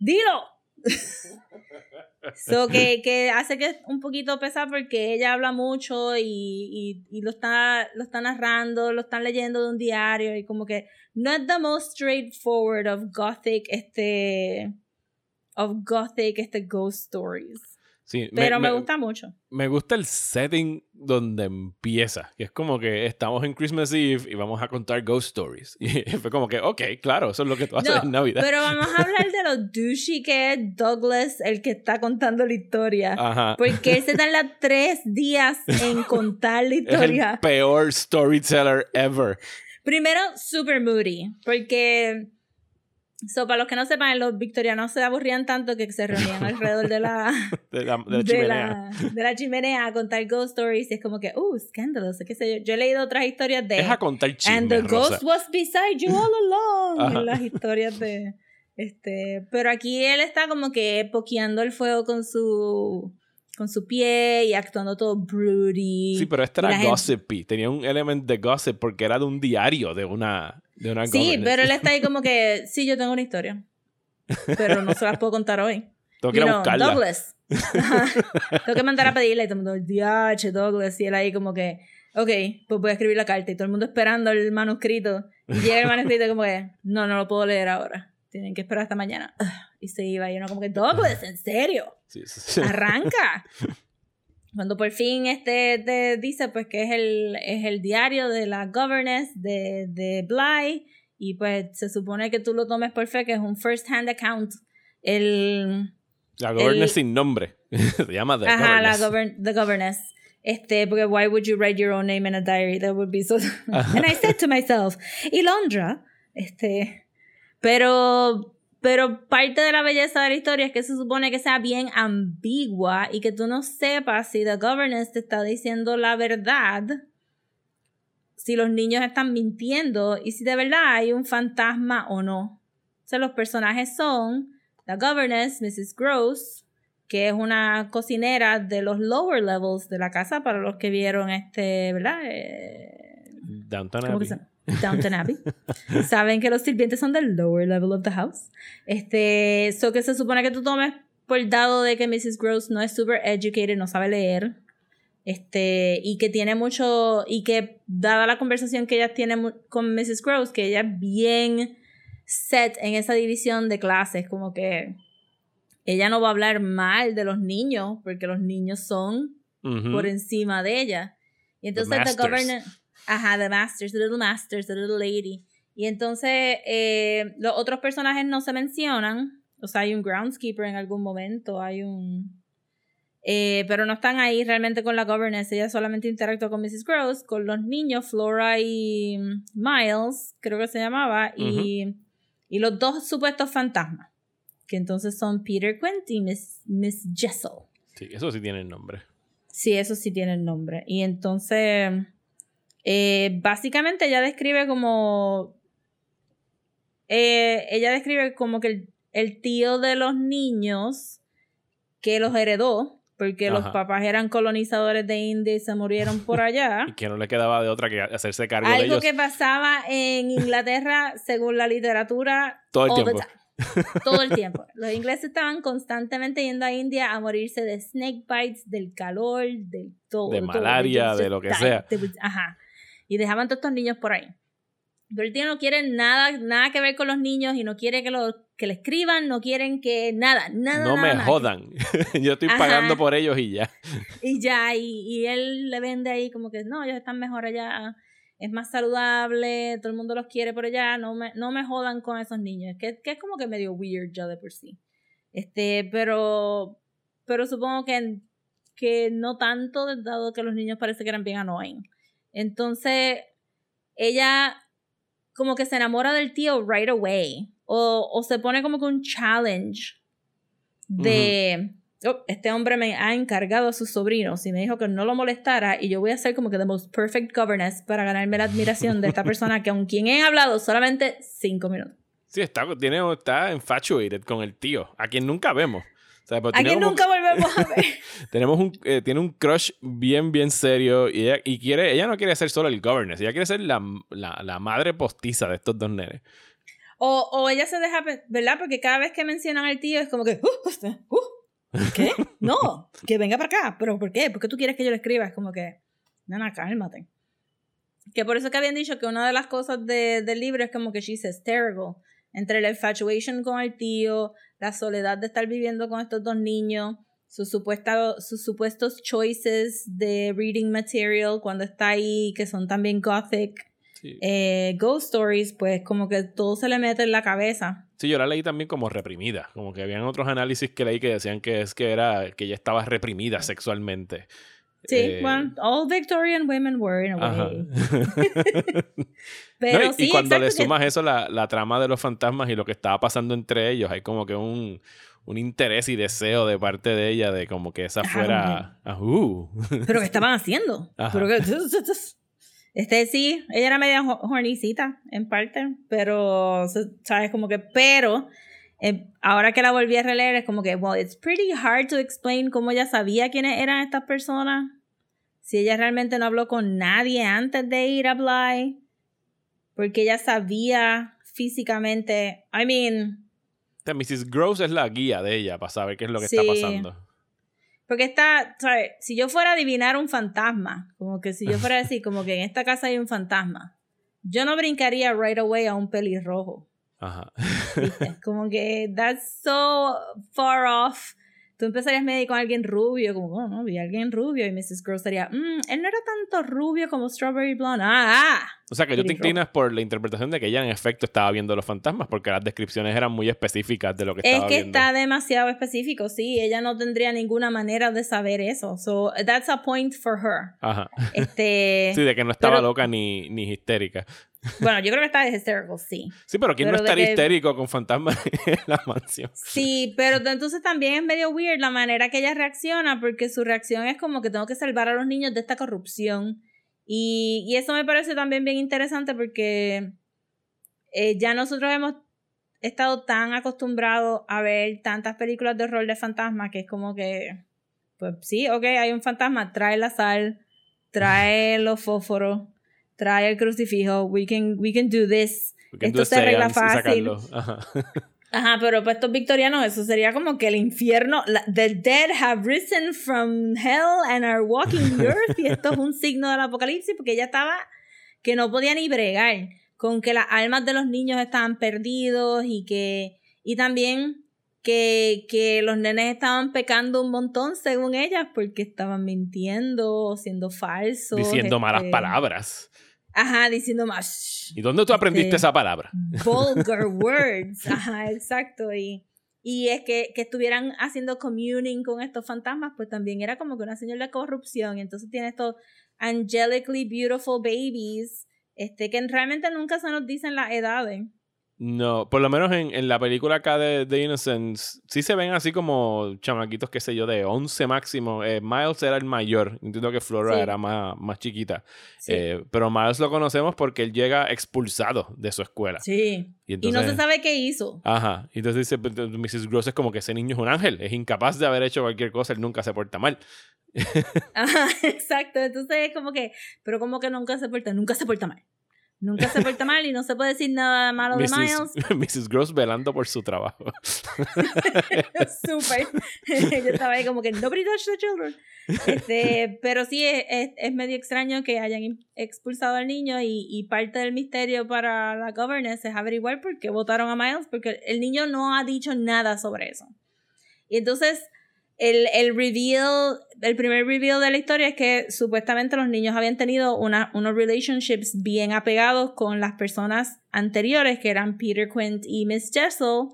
dilo. *laughs* so que, que, hace que es un poquito pesado porque ella habla mucho y, y, y, lo, está, lo está narrando, lo están leyendo de un diario y como que no es the most straightforward of gothic este of gothic este ghost stories. Sí, Pero me, gusta mucho. Me gusta el setting donde empieza, que es como que estamos en Christmas Eve y vamos a contar ghost stories. *laughs* Y fue como que, ok, claro, eso es lo que tú haces No, en Navidad. Pero vamos a hablar de lo *laughs* douchey que es Douglas, el que está contando la historia. Ajá. Porque él se tarda tres días en *laughs* contar la Es el historia. peor storyteller ever. Primero, super moody. Porque, so, para los que no sepan, los victorianos se aburrían tanto que se reunían alrededor *laughs* de la, De la, de la de chimenea. la, de la chimenea a contar ghost stories. Y es como que, uh, escandaloso, qué sé yo. Yo he leído otras historias de. Es a contar And the chismes, Rosa. ghost was beside you all along. Ajá. En las historias de. Este. Pero aquí él está como que pokeando el fuego con su. Con su pie y actuando todo broody. Sí, pero este era gente- gossipy. Tenía un elemento de gossip porque era de un diario de una, de una Sí, governess. pero él está ahí como que. *laughs* Sí, yo tengo una historia. Pero no se las puedo contar hoy. Tengo que ir a buscarla. Douglas. *laughs* Tengo que mandar a pedirla y todo el mundo, diache, Douglas. Y él ahí como que, ok, pues voy a escribir la carta. Y todo el mundo esperando el manuscrito. Y llega el manuscrito como que, no, no lo puedo leer ahora. Tienen que esperar hasta mañana. Ugh. Y se iba y uno como que, Douglas, ¿en serio? Sí, sí. Arranca. *laughs* Cuando por fin este te dice pues que es el, es el diario de la governess de, de Bly y pues se supone que tú lo tomes por fe que es un first hand account. El, La governess el- sin nombre. *laughs* Se llama The Ajá, la Governess. govern the governess. Este, porque why would you write your own name in a diary? That would be so. *laughs* And I said to myself, y Londra, este, pero, pero parte de la belleza de la historia es que se supone que sea bien ambigua y que tú no sepas si the governess te está diciendo la verdad, si los niños están mintiendo y si de verdad hay un fantasma o no. O sea, los personajes son la governess, Mrs. Gross, que es una cocinera de los lower levels de la casa para los que vieron este, ¿verdad? Eh, Downton ¿cómo que Abbey. Downton Abbey. Saben que los sirvientes son del lower level of the house. Este, so que se supone que tú tomes por dado de que Mrs. Gross no es super educated, no sabe leer. Este, y que tiene mucho, y que dada la conversación que ella tiene con Mrs. Gross, que ella es bien set en esa división de clases, como que ella no va a hablar mal de los niños, porque los niños son por encima de ella. Y entonces the, masters. governor, ajá, the masters, the little masters, the little lady. Y entonces eh, los otros personajes no se mencionan. O sea, hay un groundskeeper en algún momento, hay un... eh, pero no están ahí realmente con la governess. Ella solamente interactúa con Mrs. Gross, con los niños, Flora y mm, Miles, creo que se llamaba, y, y los dos supuestos fantasmas. Que entonces son Peter Quint y Miss, Miss Jessel. Sí, eso sí tiene el nombre. Sí, eso sí tiene el nombre. Y entonces, eh, básicamente ella describe como... eh, ella describe como que el, el tío de los niños que los heredó, porque los papás eran colonizadores de India y se murieron por allá. *laughs* Y que no le quedaba de otra que hacerse cargo de Algo ellos que pasaba en Inglaterra, según la literatura, todo el tiempo. Todo el *laughs* tiempo. Los ingleses estaban constantemente yendo a India a morirse de snake bites, del calor, del todo. De malaria, de lo que sea. Ajá. Y dejaban todos estos niños por ahí. Pero el tío no quiere nada, nada que ver con los niños y no quiere que, lo, que le escriban, no quieren que nada, nada. No nada, me nada. jodan. *laughs* Yo estoy Ajá. pagando por ellos y ya. Y ya, y, y él le vende ahí como que no, ellos están mejor allá, es más saludable, todo el mundo los quiere por allá, no me, no me jodan con esos niños, que, que es como que medio weird ya de por sí. Este, pero, pero supongo que, que no tanto, dado que los niños parece que eran bien annoying. Entonces, ella como que se enamora del tío right away, o, o se pone como que un challenge de "Oh, este hombre me ha encargado a sus sobrinos y me dijo que no lo molestara y yo voy a ser como que the most perfect governess para ganarme la admiración de esta persona que con quien he hablado solamente cinco minutos. Sí, está, tiene, está infatuated con el tío, a quien nunca vemos. Sea, pues A como nunca volvemos a ver. *laughs* Tenemos un, eh, tiene un crush bien, bien serio y ella, y quiere, ella no quiere ser solo el governess, ella quiere ser la, la, la madre postiza de estos dos nenes. O, o ella se deja, ¿verdad? Porque cada vez que mencionan al tío es como que, "Uh, uh, ¿qué? *laughs* No, que venga para acá. ¿Pero por qué? ¿Por qué tú quieres que yo le escriba? Es como que, nana, cálmate. Que por eso que habían dicho que una de las cosas de- del libro es como que she's hysterical. Entre la infatuation con el tío, la soledad de estar viviendo con estos dos niños, sus, supuesta, sus supuestos choices de reading material cuando está ahí, que son también gothic. Sí. eh, ghost stories, pues como que todo se le mete en la cabeza. Sí, yo la leí también como reprimida. Como que habían otros análisis que leí que decían que es que era que ella estaba reprimida sexualmente. Sí, Eh, bueno, all Victorian women were in a way. *laughs* No, Pero y, sí, y cuando le que- sumas eso, la, la trama de los fantasmas y lo que estaba pasando entre ellos, hay como que un, un interés y deseo de parte de ella de como que esa fuera. Ah, uh. Pero ¿qué *laughs* estaban haciendo? Ajá. Pero que- *laughs* Este sí, ella era media ho- hornicita en parte, pero, ¿sabes? Como que, pero, eh, ahora que la volví a releer, es como que, well, it's pretty hard to explain cómo ella sabía quiénes eran estas personas. Si ella realmente no habló con nadie antes de ir a Bly, porque ella sabía físicamente, I mean, sea, Mrs. Gross es la guía de ella para saber qué es lo que Sí. está pasando. Porque está, ¿sabes? Si yo fuera a adivinar un fantasma, como que si yo fuera a decir, como que en esta casa hay un fantasma, yo no brincaría right away a un pelirrojo. Ajá. ¿viste? Como que that's so far off. Tú empezarías medio con alguien rubio, como, oh, no, vi a alguien rubio. Y Mrs. Gross estaría, "Mm, él no era tanto rubio como Strawberry Blonde. Ah, ah. O sea, que tú te inclinas por la interpretación de que ella en efecto estaba viendo los fantasmas porque las descripciones eran muy específicas de lo que Es estaba que viendo. está demasiado específico, sí. Ella no tendría ninguna manera de saber eso. So, that's a point for her. Ajá. Este, *laughs* Sí, de que no estaba pero- loca ni, ni histérica. Bueno, yo creo que está hysterical, sí. Sí, pero ¿quién no Pero estaría que- histérico con fantasmas *laughs* en la mansión? Sí, pero entonces también es medio weird la manera que ella reacciona, porque su reacción es como que tengo que salvar a los niños de esta corrupción. Y, y eso me parece también bien interesante porque eh, ya nosotros hemos estado tan acostumbrados a ver tantas películas de horror de fantasmas que es como que, pues sí, ok, hay un fantasma, trae la sal, trae *laughs* los fósforos, trae el crucifijo, we can, we can do this. Porque Esto entonces se arregla fácil. Ajá. *laughs* Ajá, pero para estos victorianos eso sería como que el infierno, la- the dead have risen from hell and are walking the *laughs* earth y esto es un signo del apocalipsis porque ella estaba que no podía ni bregar con que las almas de los niños estaban perdidos y que y también que, que los nenes estaban pecando un montón según ellas porque estaban mintiendo, siendo falsos. Diciendo malas este, palabras. Ajá, diciendo más ¿Y dónde tú aprendiste Este, esa palabra? vulgar *laughs* words. Ajá, exacto. Y, y es que, que estuvieran haciendo communing con estos fantasmas, pues también era como que una señal de corrupción. Entonces tiene estos angelically beautiful babies, este, que realmente nunca se nos dicen las edades. No, por lo menos en, en la película acá de, de Innocence, sí se ven así como chamaquitos, qué sé yo, de 11 máximo. Eh, Miles era el mayor, entiendo que Flora Sí. era más, más chiquita. Sí. Eh, pero Miles lo conocemos porque él llega expulsado de su escuela. sí. Y, Y entonces, no se sabe qué hizo. Ajá, y entonces dice pues, Mrs. Gross es como que ese niño es un ángel, es incapaz de haber hecho cualquier cosa, él nunca se porta mal. Ajá, *laughs* exacto. Entonces es como que, pero como que nunca se porta, nunca se porta mal. Nunca se porta mal y no se puede decir nada malo de Miles. *laughs* Mrs. Gross velando por su trabajo. *laughs* Súper. Yo estaba ahí como que nobody touch the children. Este, pero sí, es, es, es medio extraño que hayan expulsado al niño y, y parte del misterio para la governance es averiguar por qué votaron a Miles, porque el niño no ha dicho nada sobre eso. Y entonces, el, el reveal, el primer reveal de la historia es que supuestamente los niños habían tenido una, unos relationships bien apegados con las personas anteriores, que eran Peter Quint y Miss Jessel,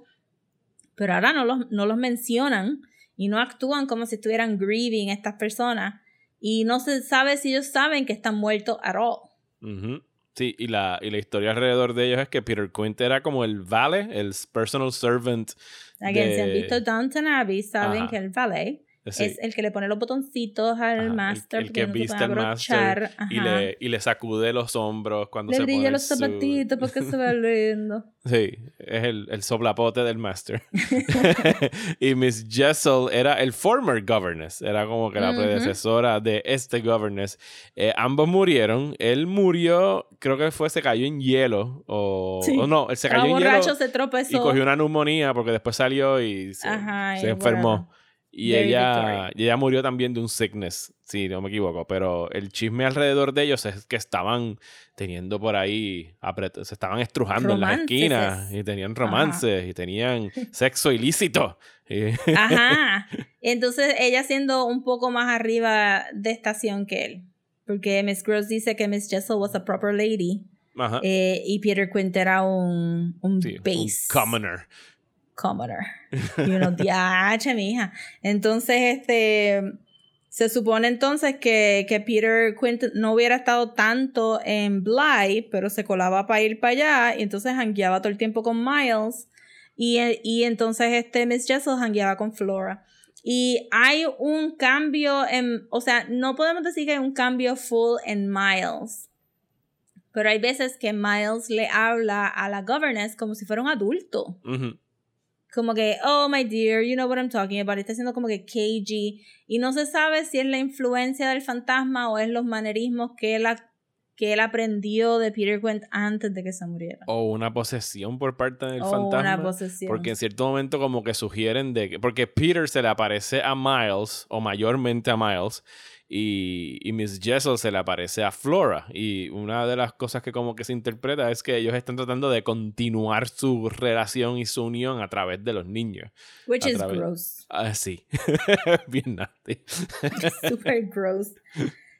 pero ahora no los, no los mencionan y no actúan como si estuvieran grieving estas personas. Y no se sabe si ellos saben que están muertos at all. Sí, y la, y la historia alrededor de ellos es que Peter Quint era como el vale, el personal servant. Again, de- visto Downton Abbey, saben Ajá. que el valet Sí. es el que le pone los botoncitos al Ajá, master. el, porque que viste al master y le, y le sacude los hombros cuando Le se brilla pone los zapatitos para que se vea lindo. *laughs* Sí, es el, el soplapote del master. *laughs* *laughs* y Miss Jessel era el former governess, era como que la predecesora de este governess. Eh, ambos murieron. Él murió, creo que fue, se cayó en hielo. O, Sí. o no, él se Estaba cayó en borracho, hielo se tropezó. y cogió una neumonía porque después salió y se, Ajá, se y enfermó. Y Very ella, y ella murió también de un sickness, si no me equivoco. Pero el chisme alrededor de ellos es que estaban teniendo por ahí, se estaban estrujando en las Romances. esquinas y tenían romances y tenían *laughs* sexo ilícito. Ajá. *laughs* Entonces ella siendo un poco más arriba de estación que él. Porque Miss Gross dice que Miss Jessel was a proper lady. Ajá. eh, y Peter Quint era un, un Sí, un base. commoner. Commoner. Y uno, diache, mija. Entonces, este. Se supone entonces que, que Peter Quint no hubiera estado tanto en Bly, pero se colaba para ir para allá y entonces hangueaba todo el tiempo con Miles y, y entonces este Miss Jessel hangueaba con Flora. Y hay un cambio en, o sea, no podemos decir que hay un cambio full en Miles, pero hay veces que Miles le habla a la governess como si fuera un adulto Ujú. Como que, oh my dear, you know what I'm talking about. Está siendo como que cagey. Y no se sabe si es la influencia del fantasma o es los manerismos que él, que él aprendió de Peter Quint antes de que se muriera. O una posesión por parte del o fantasma. una posesión. Porque en cierto momento como que sugieren de que... Porque Peter se le aparece a Miles, o mayormente a Miles, y, y Miss Jessel se le aparece a Flora. Y una de las cosas que como que se interpreta es que ellos están tratando de continuar su relación y su unión a través de los niños. Which a is través- gross. Ah, sí. *laughs* Bien nasty. *laughs* Super gross.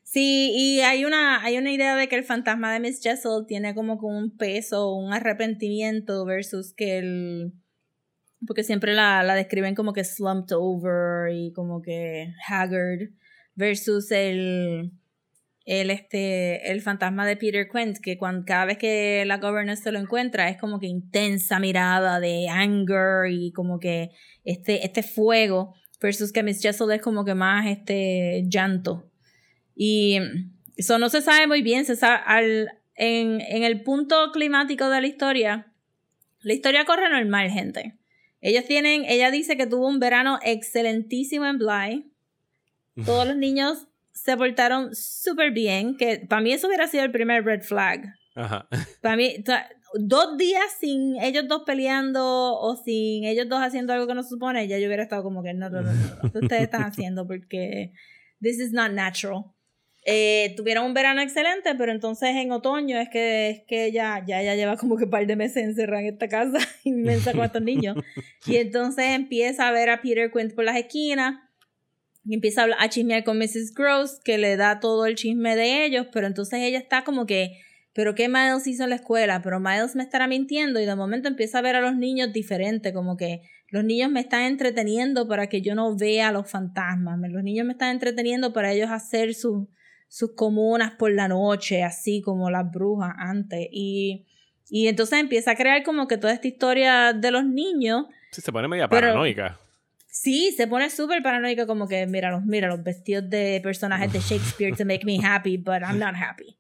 Sí, y hay una, hay una idea de que el fantasma de Miss Jessel tiene como que un peso, un arrepentimiento versus que el... Porque siempre la, la describen como que slumped over y como que haggard versus el, el, este, el fantasma de Peter Quint, que cuando, cada vez que la governess se lo encuentra es como que intensa mirada de anger y como que este, este fuego versus que Miss Jessel es como que más este llanto. Y eso no se sabe muy bien, se sabe, al, en, en el punto climático de la historia, la historia corre normal, gente. Ellos tienen, ella dice que tuvo un verano excelentísimo en Bly. Todos los niños se portaron súper bien, que para mí eso hubiera sido el primer red flag. Ajá. *laughs* Para mí, dos días sin ellos dos peleando o sin ellos dos haciendo algo que no se supone, ya yo hubiera estado como que no, no, no, no, ¿qué ustedes están *laughs* haciendo? Porque this is not natural. Eh, tuvieron un verano excelente, pero entonces en otoño es que, es que ya, ya, ya lleva como que un par de meses encerrada en esta casa *laughs* inmensa con estos niños. Y entonces empieza a ver a Peter Quint por las esquinas y empieza a, hablar- a chismear con Mrs. Gross, que le da todo el chisme de ellos, pero entonces ella está como que, pero ¿qué Miles hizo en la escuela? Pero Miles me estará mintiendo y de momento empieza a ver a los niños diferente, como que los niños me están entreteniendo para que yo no vea a los fantasmas, los niños me están entreteniendo para ellos hacer sus sus comunas por la noche, así como las brujas antes. Y, y entonces empieza a crear como que toda esta historia de los niños Sí, se pone media paranoica. Sí, se pone súper paranoica como que, mira los, mira los vestidos de personajes de Shakespeare to make me happy, but I'm not happy.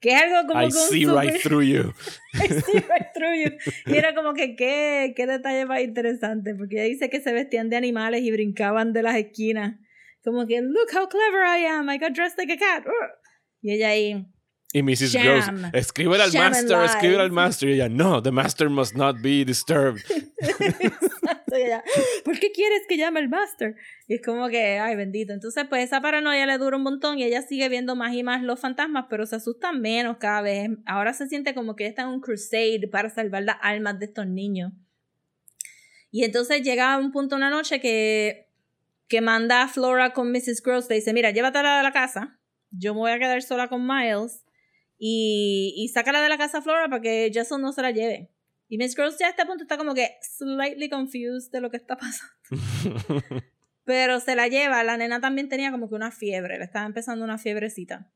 Que es algo como I que un see súper- right through you. *laughs* I see right through you. Y era como que qué, qué detalle más interesante, porque ella dice que se vestían de animales y brincaban de las esquinas. Como que, look how clever I am, I got dressed like a cat. Y ella ahí, Y Mrs. Sham. Gross, escríbele al Sham master, escríbele al master. Y ella, no, the master must not be disturbed. *laughs* Exacto, ella, ¿por qué quieres que llame el master? Y es como que, ay, bendito. Entonces, pues esa paranoia le dura un montón y ella sigue viendo más y más los fantasmas, pero se asusta menos cada vez. Ahora se siente como que está en un crusade para salvar las almas de estos niños. Y entonces llega un punto una noche que, que manda a Flora con Mrs. Gross, le dice, mira, llévatela de la casa, yo me voy a quedar sola con Miles y, y sácala de la casa Flora para que Jason no se la lleve. Y Miss Gross ya a este punto está como que slightly confused de lo que está pasando. *laughs* Pero se la lleva. La nena también tenía como que una fiebre. Le estaba empezando una fiebrecita.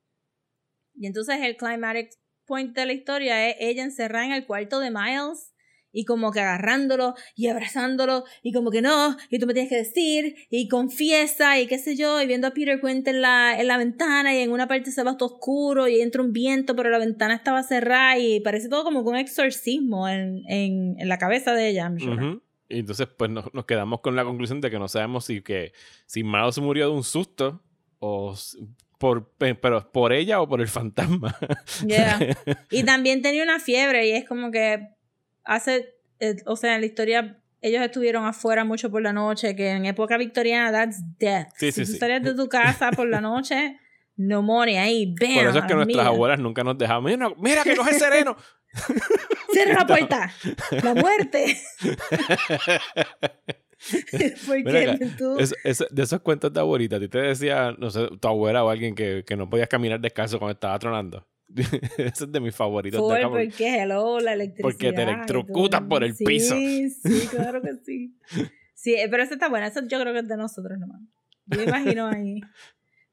Y entonces el climatic point de la historia es ella encerrada en el cuarto de Miles y como que agarrándolo y abrazándolo y como que no, y tú me tienes que decir y confiesa y qué sé yo, y viendo a Peter Quint en la, en la ventana y en una parte se va todo oscuro y entra un viento pero la ventana estaba cerrada y parece todo como que un exorcismo en, en, en la cabeza de ella. I'm sure. Ujú. Y entonces, pues nos, nos quedamos con la conclusión de que no sabemos si que si Miles murió de un susto o por, pe- pero por ella o por el *laughs* fantasma. Yeah. *laughs* Y también tenía una fiebre y es como que hace, eh, o sea, en la historia ellos estuvieron afuera mucho por la noche, que en época victoriana, that's death. Sí, si sí, tú sí. salías de tu casa por la noche, pneumonia ahí, bam. Por eso es que nuestras millas. abuelas nunca nos dejaban. Mira, mira que coge sereno. *laughs* Cierra la puerta. La muerte. *laughs* Porque tú. Es- es- de esos cuentos de abuelita, a ti te decía, no sé, tu abuela o alguien que, que no podías caminar descalzo cuando estaba tronando. *laughs* Ese es de mis favoritos de Por, acá. porque- hello, la electricidad. porque te electrocutan por el sí, piso. Sí, claro que sí. Sí, eh, pero eso está bueno. Eso yo creo que es de nosotros nomás. Yo me imagino ahí.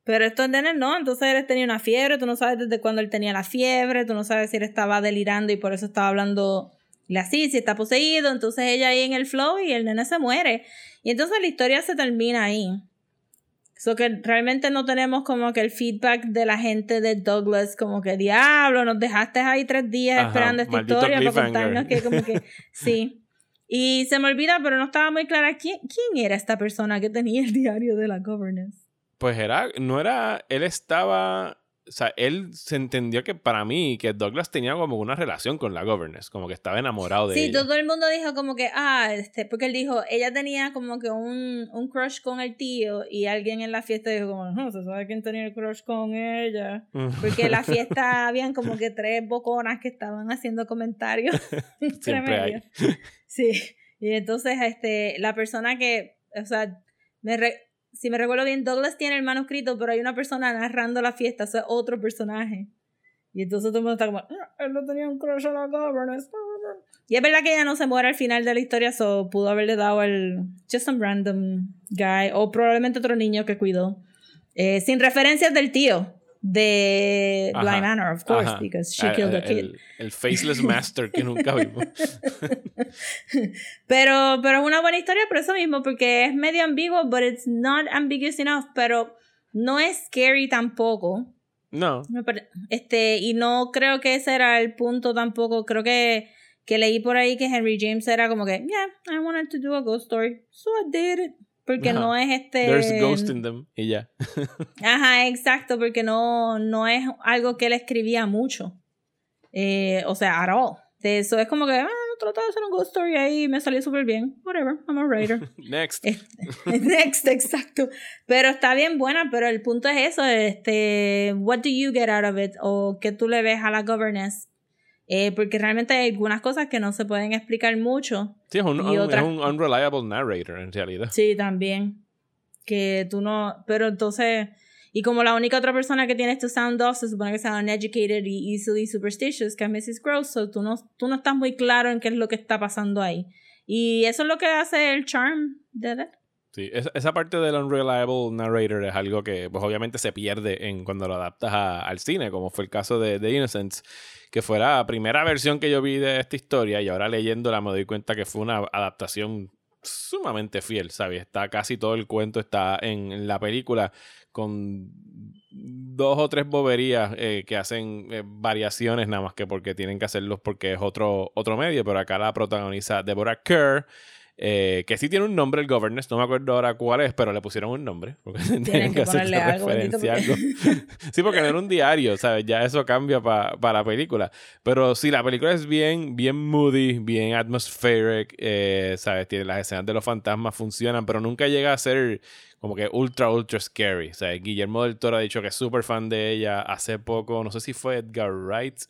Pero esto es de él, no. Entonces él tenía una fiebre. Tú no sabes desde cuándo él tenía la fiebre. Tú no sabes si él estaba delirando y por eso estaba hablando así, si está poseído. Entonces ella ahí en el flow y el nene se muere. Y entonces la historia se termina ahí. So que realmente no tenemos como que el feedback de la gente de Douglas, como que diablo, nos dejaste ahí tres días Ajá, esperando esta historia para cliffhanger". contarnos que como que *laughs* sí. Y se me olvida, pero no estaba muy clara quién, quién era esta persona que tenía el diario de la governance. Pues era, no era, él estaba, o sea, él se entendió que para mí, que Douglas tenía como una relación con la governess, como que estaba enamorado de Sí, ella. todo el mundo dijo como que, ah, este, porque él dijo, ella tenía como que un, un crush con el tío y alguien en la fiesta dijo como, no, se sabe quién tenía el crush con ella. Porque en la fiesta *laughs* habían como que tres boconas que estaban haciendo comentarios. *laughs* Siempre hay. *laughs* Sí. Y entonces, este, la persona que, o sea, me re- si me recuerdo bien, Douglas tiene el manuscrito, pero hay una persona narrando la fiesta, eso es otro personaje. Y entonces todo el mundo está como, "Ah, él no tenía un crush a la governess. Y es verdad que ella no se muere al final de la historia, so pudo haberle dado el just some random guy, o probablemente otro niño que cuidó. Eh, sin referencias del tío de Ajá, Bly Manor, of course, Ajá. because she Ah, killed a el, kid. el faceless master que nunca vimos. *laughs* Pero, pero es una buena historia por eso mismo, porque es medio ambiguo, but it's not ambiguous enough, pero no es scary tampoco. No, Este, y no creo que ese era el punto tampoco. Creo que, que leí por ahí que Henry James era como que, yeah, I wanted to do a ghost story, so I did it. Porque Ajá. no es este. there's ghost in them y ya. *laughs* Ajá, exacto, porque no, no es algo que él escribía mucho. Eh, o sea, at all. Eso es como que, ah, traté de hacer un ghost story ahí y me salió súper bien. Whatever, I'm a writer. *laughs* Next. Este, *laughs* Next, exacto. Pero está bien buena, pero el punto es eso, este, what do you get out of it? O qué tú le ves a la governance. Eh, porque realmente hay algunas cosas que no se pueden explicar mucho. Sí, es un, y un- otra- es un unreliable narrator en realidad. Sí, también. Que tú no, pero entonces, y como la única otra persona que tiene este sound off se supone que sea uneducated y easily superstitious, que es Mrs. Gross, so tú no, tú no estás muy claro en qué es lo que está pasando ahí. Y eso es lo que hace el charm de él. Sí, esa, parte del unreliable narrator es algo que pues obviamente se pierde en cuando lo adaptas al cine, como fue el caso de, de Innocence, que fue la primera versión que yo vi de esta historia y ahora leyéndola me doy cuenta que fue una adaptación sumamente fiel, ¿sabes? Está casi todo el cuento está en, en la película con dos o tres boberías eh, que hacen eh, variaciones nada más que porque tienen que hacerlos porque es otro, otro medio, pero acá la protagoniza Deborah Kerr, eh, que sí tiene un nombre el governess, no me acuerdo ahora cuál es, pero le pusieron un nombre, porque *laughs* tienen que, que hacerle algo, referencia algo. *laughs* sí, porque no era un diario, ¿sabes? Ya eso cambia para la película. Pero sí, la película es bien, bien moody, bien atmospheric, eh, ¿sabes? Tiene las escenas de los fantasmas funcionan, pero nunca llega a ser como que ultra, ultra scary. Sea, Guillermo del Toro ha dicho que es súper fan de ella. Hace poco, no sé si fue Edgar Wright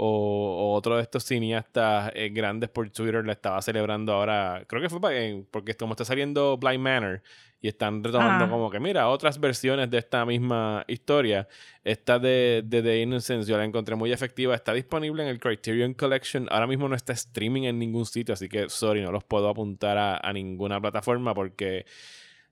o, o otro de estos cineastas eh, grandes por Twitter le estaba celebrando ahora. Creo que fue pa- eh, porque como está saliendo Blind Manor y están retomando Ah. como que, mira, otras versiones de esta misma historia. Esta de, de The Innocence yo la encontré muy efectiva. Está disponible en el Criterion Collection. Ahora mismo no está streaming en ningún sitio, así que, sorry, no los puedo apuntar a, a ninguna plataforma porque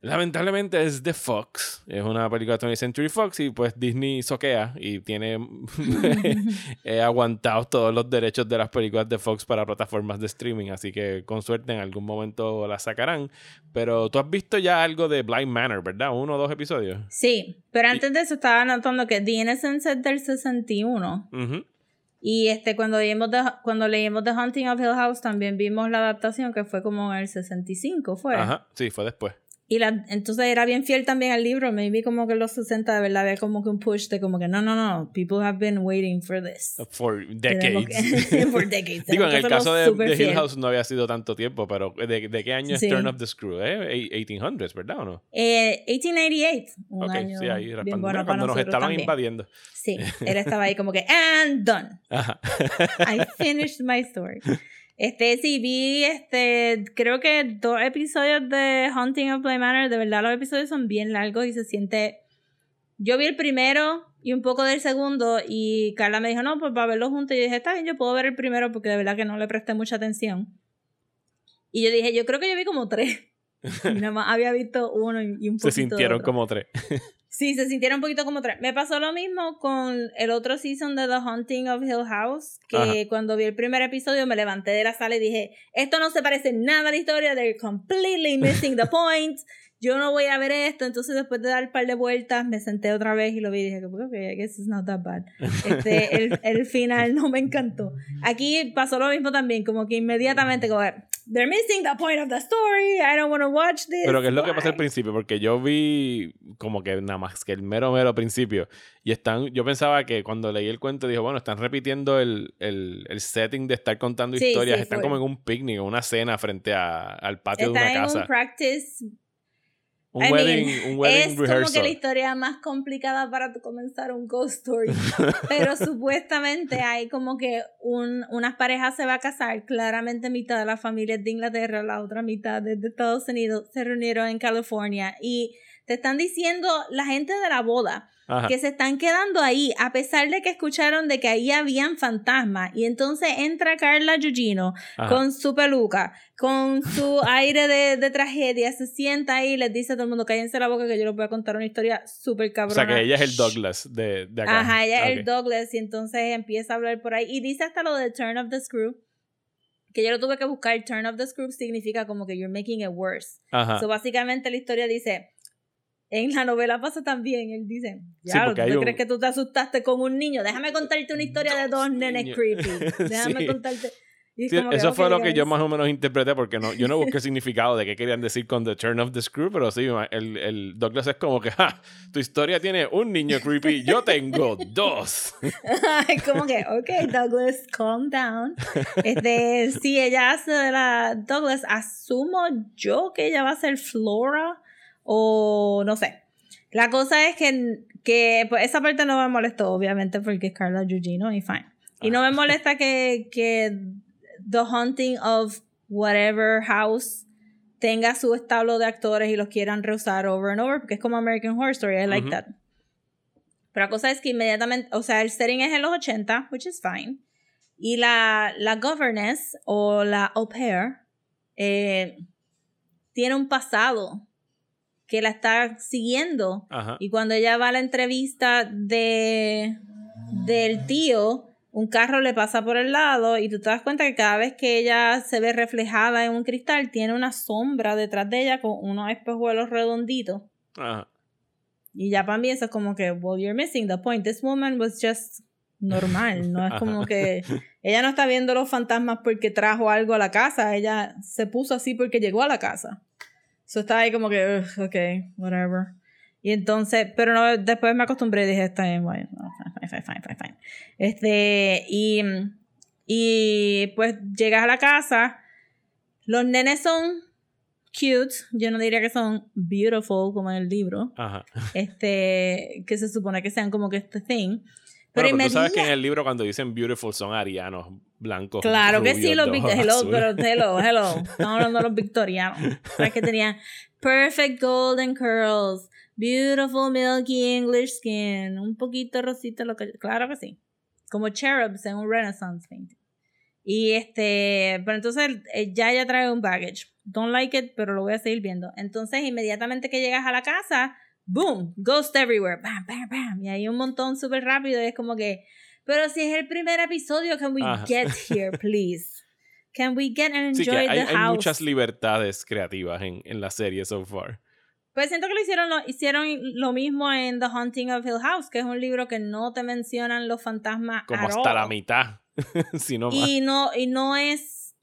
lamentablemente es de Fox. Es una película de 20th Century Fox y pues Disney soquea y tiene *laughs* *laughs* eh, aguantado todos los derechos de las películas de Fox para plataformas de streaming. Así que con suerte en algún momento la sacarán. Pero tú has visto ya algo de Blind Manor, ¿verdad? Uno o dos episodios. Sí, pero antes de eso estaba notando que The Innocence es del 61. Ujú. Y este, cuando leímos, The, cuando leímos The Haunting of Hill House también vimos la adaptación que fue como en el 65, fue. Ajá, sí, fue después. Y la, entonces era bien fiel también al libro. Me vi como que los 60 de verdad había como que un push de como que no, no, no. People have been waiting for this. For Tenemos decades. que- *laughs* for decades. Digo, en el caso de, de Hill. House no había sido tanto tiempo, pero ¿de, de qué año Sí. es Turn of the Screw? ¿Eh? 1800s, ¿verdad o no? Eh, 1888. Un ok, año sí, ahí bien bueno para cuando nos estaban también. invadiendo. Sí, *laughs* él estaba ahí como que, and done. Ajá. I finished my story. *laughs* Este, sí, vi, este, creo que dos episodios de Haunting of Bly Manor. De verdad, los episodios son bien largos y se siente. Yo vi el primero y un poco del segundo. Y Carla me dijo, no, pues para verlo juntos. Y yo dije, está bien, yo puedo ver el primero porque de verdad que no le presté mucha atención. Y yo dije, yo creo que yo vi como tres. Y *laughs* nada más había visto uno y un poquito Se de sintieron otro. como tres. Sí, se sintieron un poquito como tres. Me pasó lo mismo con el otro season de The Haunting of Hill House, que Ajá. cuando vi el primer episodio me levanté de la sala y dije, esto no se parece nada a la historia, they're completely missing the point, yo no voy a ver esto. Entonces después de dar un par de vueltas me senté otra vez y lo vi y dije, ok, I guess it's not that bad. Este, el, el final no me encantó. Aquí pasó lo mismo también, como que inmediatamente como, they're missing the point of the story, I don't want to watch this. Pero ¿qué es lo que pasa al Why?" principio? Porque yo vi como que nada más que el mero, mero principio. Y están, yo pensaba que cuando leí el cuento, dijo, bueno, están repitiendo el, el, el setting de estar contando Sí, historias. sí, están fue. como en un picnic, una cena frente a- al patio Está de una en casa. un practice Un I wedding, mean, un wedding es como que rehearsal. la historia más complicada para comenzar un ghost story. *laughs* Pero supuestamente hay como que un, unas parejas se va a casar. Claramente mitad de la familia es de Inglaterra, la otra mitad es de Estados Unidos. Se reunieron en California y te están diciendo la gente de la boda Ajá. que se están quedando ahí a pesar de que escucharon de que ahí habían fantasmas. Y entonces entra Carla Gugino Ajá. con su peluca, con su *laughs* aire de, de tragedia, se sienta ahí y les dice a todo el mundo, cállense la boca que yo les voy a contar una historia súper O cabrona. sea que ella es el Douglas de, de acá. Ajá, ella es el. Douglas y entonces empieza a hablar por ahí. Y dice hasta lo de Turn of the Screw, que yo lo tuve que buscar. Turn of the Screw significa como que you're making it worse. Ajá. So, básicamente la historia dice, en la novela pasa también, él dice, Sí, ya, porque ¿tú un- crees que tú te asustaste con un niño? Déjame contarte una historia de dos nenes niños. creepy. *laughs* Déjame Sí. contarte. Es Sí, eso fue lo que yo más o menos interpreté porque no, yo no busqué el *laughs* significado de qué querían decir con The Turn of the Screw, pero sí, el, el Douglas es como que, ja, tu historia tiene un niño creepy, yo tengo dos. *laughs* Es como que, ok, Douglas, calm down. Este, si ella hace de la Douglas, asumo yo que ella va a ser Flora o no sé. La cosa es que, que pues, esa parte no me molestó, obviamente, porque es Carla Gugino y fine. Y no me molesta que, que The Haunting of Whatever House tenga su establo de actores y los quieran reusar over and over, porque es como American Horror Story, I like Ujú. that. Pero la cosa es que inmediatamente, o sea, el setting es en los 80, which is fine. Y la, la governess o la au pair eh, tiene un pasado que la está siguiendo. Ajá. Y cuando ella va a la entrevista de del tío, un carro le pasa por el lado y tú te das cuenta que cada vez que ella se ve reflejada en un cristal, tiene una sombra detrás de ella con unos espejuelos redonditos. Ajá. Y ya para mí eso es como que, well, you're missing the point. This woman was just normal. No es *laughs* como que ella no está viendo los fantasmas porque trajo algo a la casa. Ella se puso así porque llegó a la casa. Eso estaba ahí como que, "Ugh, ok, whatever. Y entonces, pero no, después me acostumbré y dije, está bien, bueno, fine, fine, fine, fine, fine. Este, y, y pues llegas a la casa, los nenes son cute, yo no diría que son beautiful como en el libro, Ajá. este, que se supone que sean como que este thing. Pero, tú sabes que en el libro cuando dicen beautiful son arianos, blancos. Claro que sí, los de vic- ojos hello, pero hello, *laughs* hello. Estamos hablando de los victorianos. Sabes que tenían perfect golden curls, beautiful milky English skin, un poquito rosita, lo que, claro que sí. Como cherubs en un Renaissance painting. Y este, pero entonces eh, ya ya trae un baggage. Don't like it, pero lo voy a seguir viendo. Entonces, inmediatamente que llegas a la casa, boom, ghost everywhere, bam, bam, bam. Y hay un montón súper rápido. Y es como que, pero si es el primer episodio, can we Ajá. get *laughs* here, please? Can we get and Sí, que enjoy hay, the hay house? muchas libertades creativas en, en la serie so far. Pues siento que lo hicieron, lo, hicieron lo mismo en The Haunting of Hill House, que es un libro que no te mencionan los fantasmas Como hasta la all. mitad. *laughs* si no más. y no y no es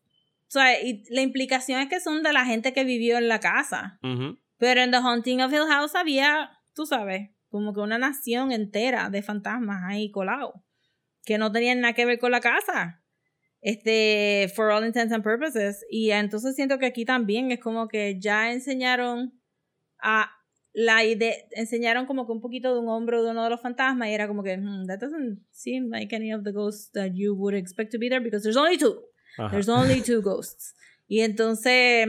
o sea y la implicación es que son de la gente que vivió en la casa Ujú. Pero en The Haunting of Hill House había, tú sabes, como que una nación entera de fantasmas ahí colados. Que no tenían nada que ver con la casa. Este, for all intents and purposes. Y entonces siento que aquí también es como que ya enseñaron a la idea, enseñaron como que un poquito de un hombro de uno de los fantasmas y era como que, hmm, that doesn't seem like any of the ghosts that you would expect to be there because there's only two. Ajá. There's only two ghosts. Y entonces,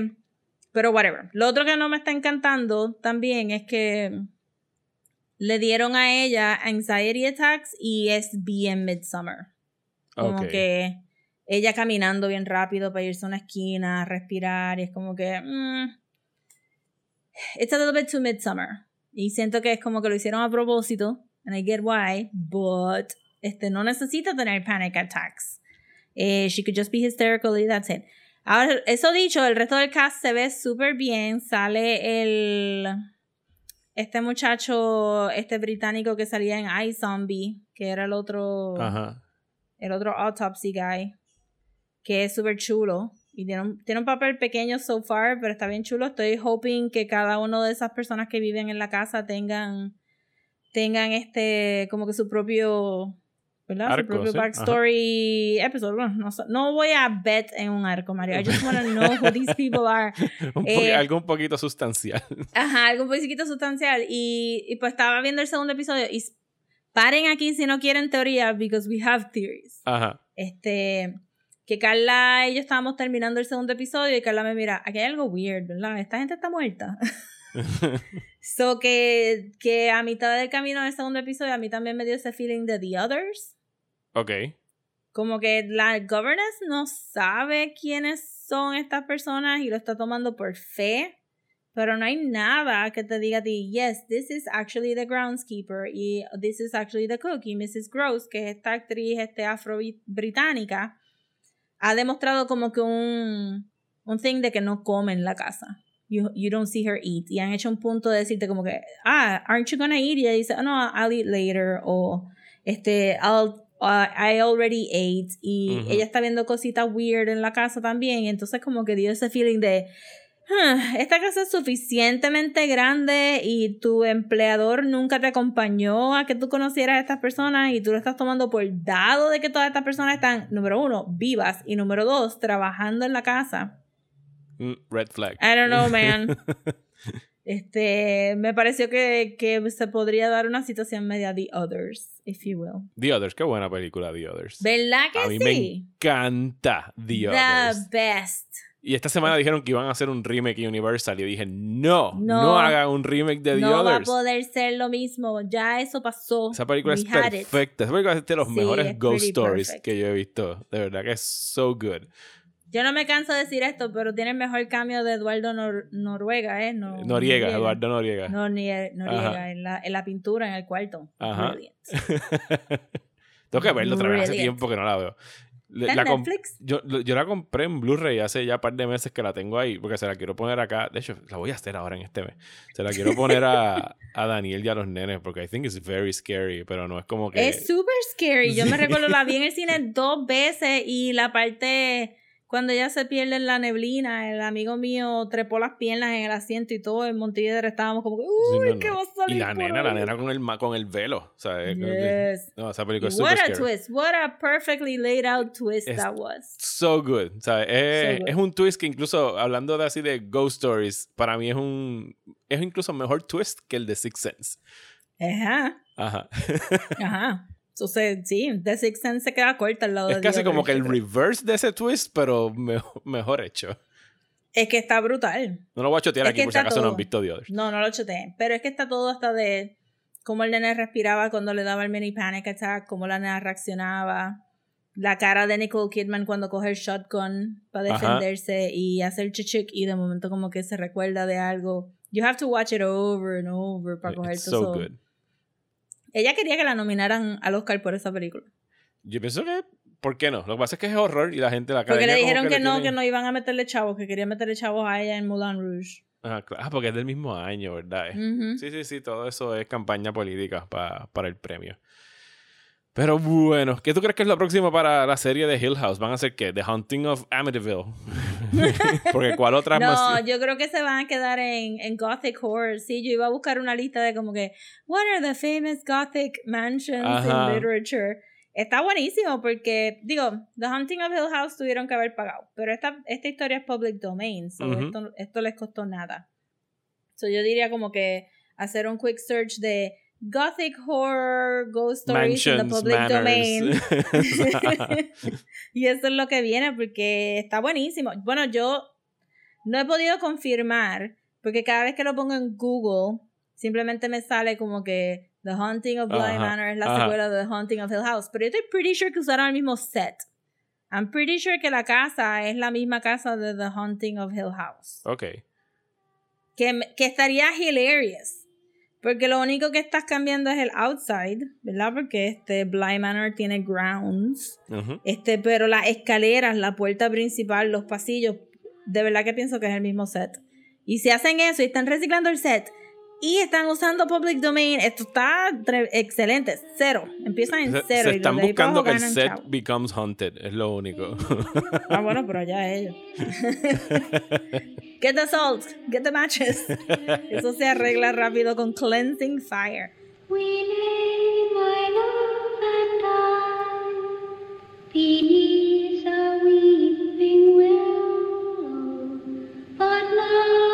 pero whatever. Lo otro que no me está encantando también es que le dieron a ella anxiety attacks y es bien midsummer. Como Ok. que ella caminando bien rápido para irse a una esquina, respirar, y es como que. mm, it's a little bit too midsummer. Y siento que es como que lo hicieron a propósito, and I get why, but este, no necesita tener panic attacks. Eh, she could just be hysterical y that's it. Ahora, eso dicho, el resto del cast se ve súper bien. Sale el. Este muchacho, este británico que salía en iZombie, que era el otro Ajá. el otro autopsy guy, que es súper chulo. Y tiene un, tiene un papel pequeño so far, pero está bien chulo. Estoy hoping que cada una de esas personas que viven en la casa tengan, tengan este, como que su propio, ¿verdad? Arco, su propio sí, backstory episode. Bueno, no, no voy a bet en un arco, Mario. I just want to *laughs* know who these people are. *laughs* Un po- Eh, algo un poquito sustancial. *laughs* Ajá, algo un poquito sustancial. Y, y pues estaba viendo el segundo episodio y paren aquí si no quieren teoría, because we have theories. Ajá. Este, que Carla y yo estábamos terminando el segundo episodio y Carla me mira, aquí hay algo weird, ¿verdad? Esta gente está muerta. *laughs* so que, que a mitad del camino del segundo episodio a mí también me dio ese feeling de The Others. ok. Como que la governance no sabe quiénes son estas personas y lo está tomando por fe. Pero no hay nada que te diga a ti, yes, this is actually the groundskeeper y this is actually the cook. Y Mrs. Gross, que es esta actriz este afro-británica, ha demostrado como que un, un thing de que no come en la casa. You, you don't see her eat. Y han hecho un punto de decirte como que, ah, aren't you gonna eat? Y ella dice, oh, no, I'll eat later. O, este, I'll, uh, I already ate. Y ella está viendo cositas weird en la casa también. Y entonces como que dio ese feeling de, "Huh, esta casa es suficientemente grande y tu empleador nunca te acompañó a que tú conocieras a estas personas y tú lo estás tomando por dado de que todas estas personas están, número uno, vivas y número dos, trabajando en la casa. Mm, Red flag. I don't know, man. *laughs* Este, me pareció que, que se podría dar una situación media The Others, if you will. The Others, qué buena película The Others. ¿Verdad que A mí me sí? encanta The The Others. best. Y esta semana dijeron que iban a hacer un remake Universal. Y yo dije, no, no, No. hagan un remake de The no va a Others. poder ser lo mismo. Ya eso pasó. Esa película We es perfecta. Esa película es de los Sí, mejores es ghost stories perfect. que yo he visto. De verdad que es so good. Yo no me canso de decir esto, pero tiene el mejor cambio de Eduardo Nor- Noruega, ¿eh? No, Noriega, Eduardo Noriega. No, Noriega, en la, en la pintura, en el cuarto. Ajá. *laughs* Tengo que verlo otra vez. Hace tiempo que no la veo. Le- ¿Está en la Netflix? yo, yo la compré en Blu-ray hace ya un par de meses que la tengo ahí, porque se la quiero poner acá. De hecho, la voy a hacer ahora en este mes. Se la quiero poner a, *laughs* a Daniel y a los nenes, porque I think it's very scary, pero no es como que. Es súper scary. Yo me recuerdo, la vi en el *laughs* cine dos veces y la parte cuando ella se pierde en la neblina, el amigo mío trepó las piernas en el asiento y todo, en Montiedra estábamos como Sí, uy, no, no. ¿qué va a salir Y la por nena, la ahí?" nena con el, con el velo. O sea, es como que- Yes. no, esa película es What super a scary. twist, what a perfectly laid out twist that was. So good. Sea, es, So good. es un twist que incluso, hablando de así de ghost stories, para mí es un. Es incluso mejor twist que el de Six Sense. Ajá, Ajá. *laughs* ajá. Entonces, sí, The Sixth Sense se queda corta al lado es de casi The como que el reverse de ese twist, pero me- mejor hecho. Es que está brutal. No lo voy a chotear Es aquí por si acaso no han visto The Others. No, no lo choteé. Pero es que está todo hasta de cómo el nene respiraba cuando le daba el mini panic attack, cómo la nena reaccionaba, la cara de Nicole Kidman cuando coge el shotgun para Ajá. defenderse y hace el chichik y de momento como que se recuerda de algo. You have to watch it over and over para coger It's todo so good. Ella quería que la nominaran al Oscar por esa película. Yo pienso que. ¿Por qué no? Lo que pasa es que es horror y la gente la Porque le academia dijeron que, le no, que no iban a meterle chavos, que querían meterle chavos a ella en Moulin Rouge. Ah, claro. Ah, porque es del mismo año, ¿verdad? Ujú. Sí, sí, sí. Todo eso es campaña política pa- para el premio. Pero bueno, ¿qué tú crees que es lo próximo para la serie de Hill House? ¿Van a ser qué? The Hunting of Amityville. *laughs* Porque ¿cuál otra No, más? yo creo que se van a quedar en, en Gothic Horror. Sí, yo iba a buscar una lista de como que, what are the famous Gothic mansions Ajá. in literature? Está buenísimo porque, digo, The Hunting of Hill House tuvieron que haber pagado, pero esta, esta historia es public domain, so esto les costó nada. So yo diría como que hacer un quick search de Gothic Horror Ghost Stories in the Mansions, public domain. *laughs* *laughs* y eso es lo que viene porque está buenísimo. Bueno, yo no he podido confirmar porque cada vez que lo pongo en Google simplemente me sale como que The Haunting of Ajá, Manor es la secuela de The Haunting of Hill House. Pero yo estoy pretty sure que usaron el mismo set. I'm pretty sure que la casa es la misma casa de The Haunting of Hill House. ok. Que, que estaría hilarious. Porque lo único que estás cambiando es el outside, ¿verdad? Porque este Bly Manor tiene grounds. Este, pero las escaleras, la puerta principal, los pasillos, de verdad que pienso que es el mismo set. Y si hacen eso y están reciclando el set y están usando public domain, esto está excelente. Cero. Empiezan en Se, cero. se y están para buscando que el set chavo. becomes haunted, es lo único. Ah, bueno, pero allá ellos. *laughs* get the salt, get the matches. Eso se arregla rápido con cleansing fire. We lay my love and I beneath a weeping willow, but now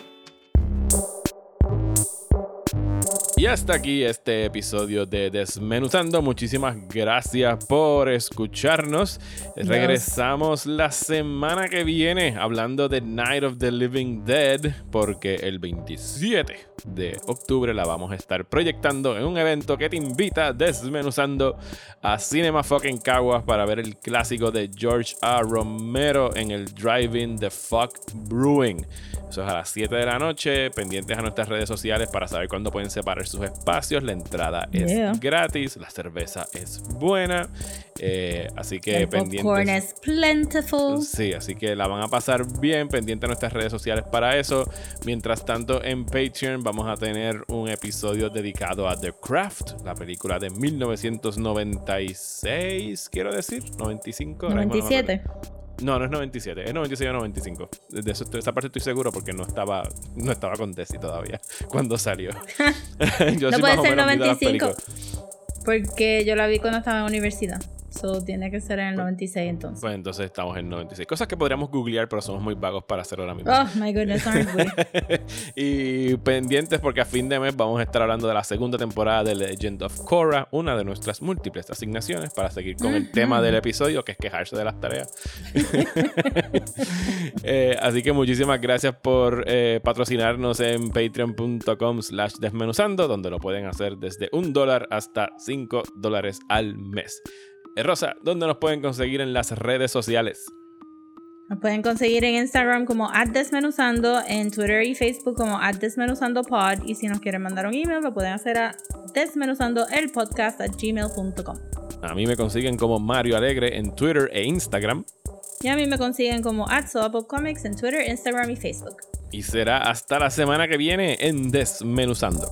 Y hasta aquí este episodio de Desmenuzando. Muchísimas gracias por escucharnos. Regresamos la semana que viene hablando de Night of the Living Dead, porque el 27 de octubre la vamos a estar proyectando en un evento que te invita Desmenuzando a Cinema Fucking Caguas para ver el clásico de George A. Romero en el Drive-In The Fuck Brewing. Eso es a las 7 de la noche. Pendientes a nuestras redes sociales para saber cuándo pueden separar sus espacios. La entrada es gratis. La cerveza es buena. Eh, así que el popcorn pendientes. es plentiful. Sí, así que la van a pasar bien. Pendiente a nuestras redes sociales para eso. Mientras tanto, en Patreon vamos a tener un episodio dedicado a The Craft, la película de 1996, quiero decir. 95. ahora mismo no me acuerdo. 97. No, no es 97, es 96 o 95. De eso, esa parte estoy seguro porque no estaba, no estaba con Desi todavía *laughs* cuando salió. *laughs* Yo No sí puede ser menos mido las 95. películas. Porque yo la vi cuando estaba en la universidad. So tiene que ser en el 96 entonces. Pues entonces estamos en 96. Cosas que podríamos googlear, pero somos muy vagos para hacerlo ahora mismo. Oh my goodness, aren't we? *laughs* y pendientes porque a fin de mes vamos a estar hablando de la segunda temporada de Legend of Korra, una de nuestras múltiples asignaciones para seguir con el tema del episodio, que es quejarse de las tareas. *laughs* Eh, así que muchísimas gracias por eh, patrocinarnos en patreon.com slash desmenuzando, donde lo pueden hacer desde un dólar hasta cinco dólares al mes. Rosa, ¿dónde nos pueden conseguir en las redes sociales? Nos pueden conseguir en Instagram como desmenuzando, en Twitter y Facebook como desmenuzandopod y si nos quieren mandar un email lo pueden hacer a desmenuzandoelpodcast at gmail.com. A mí me consiguen como Mario Alegre en Twitter e Instagram. Y a mí me consiguen como Comics en Twitter, Instagram y Facebook. Y será hasta la semana que viene en Desmenuzando.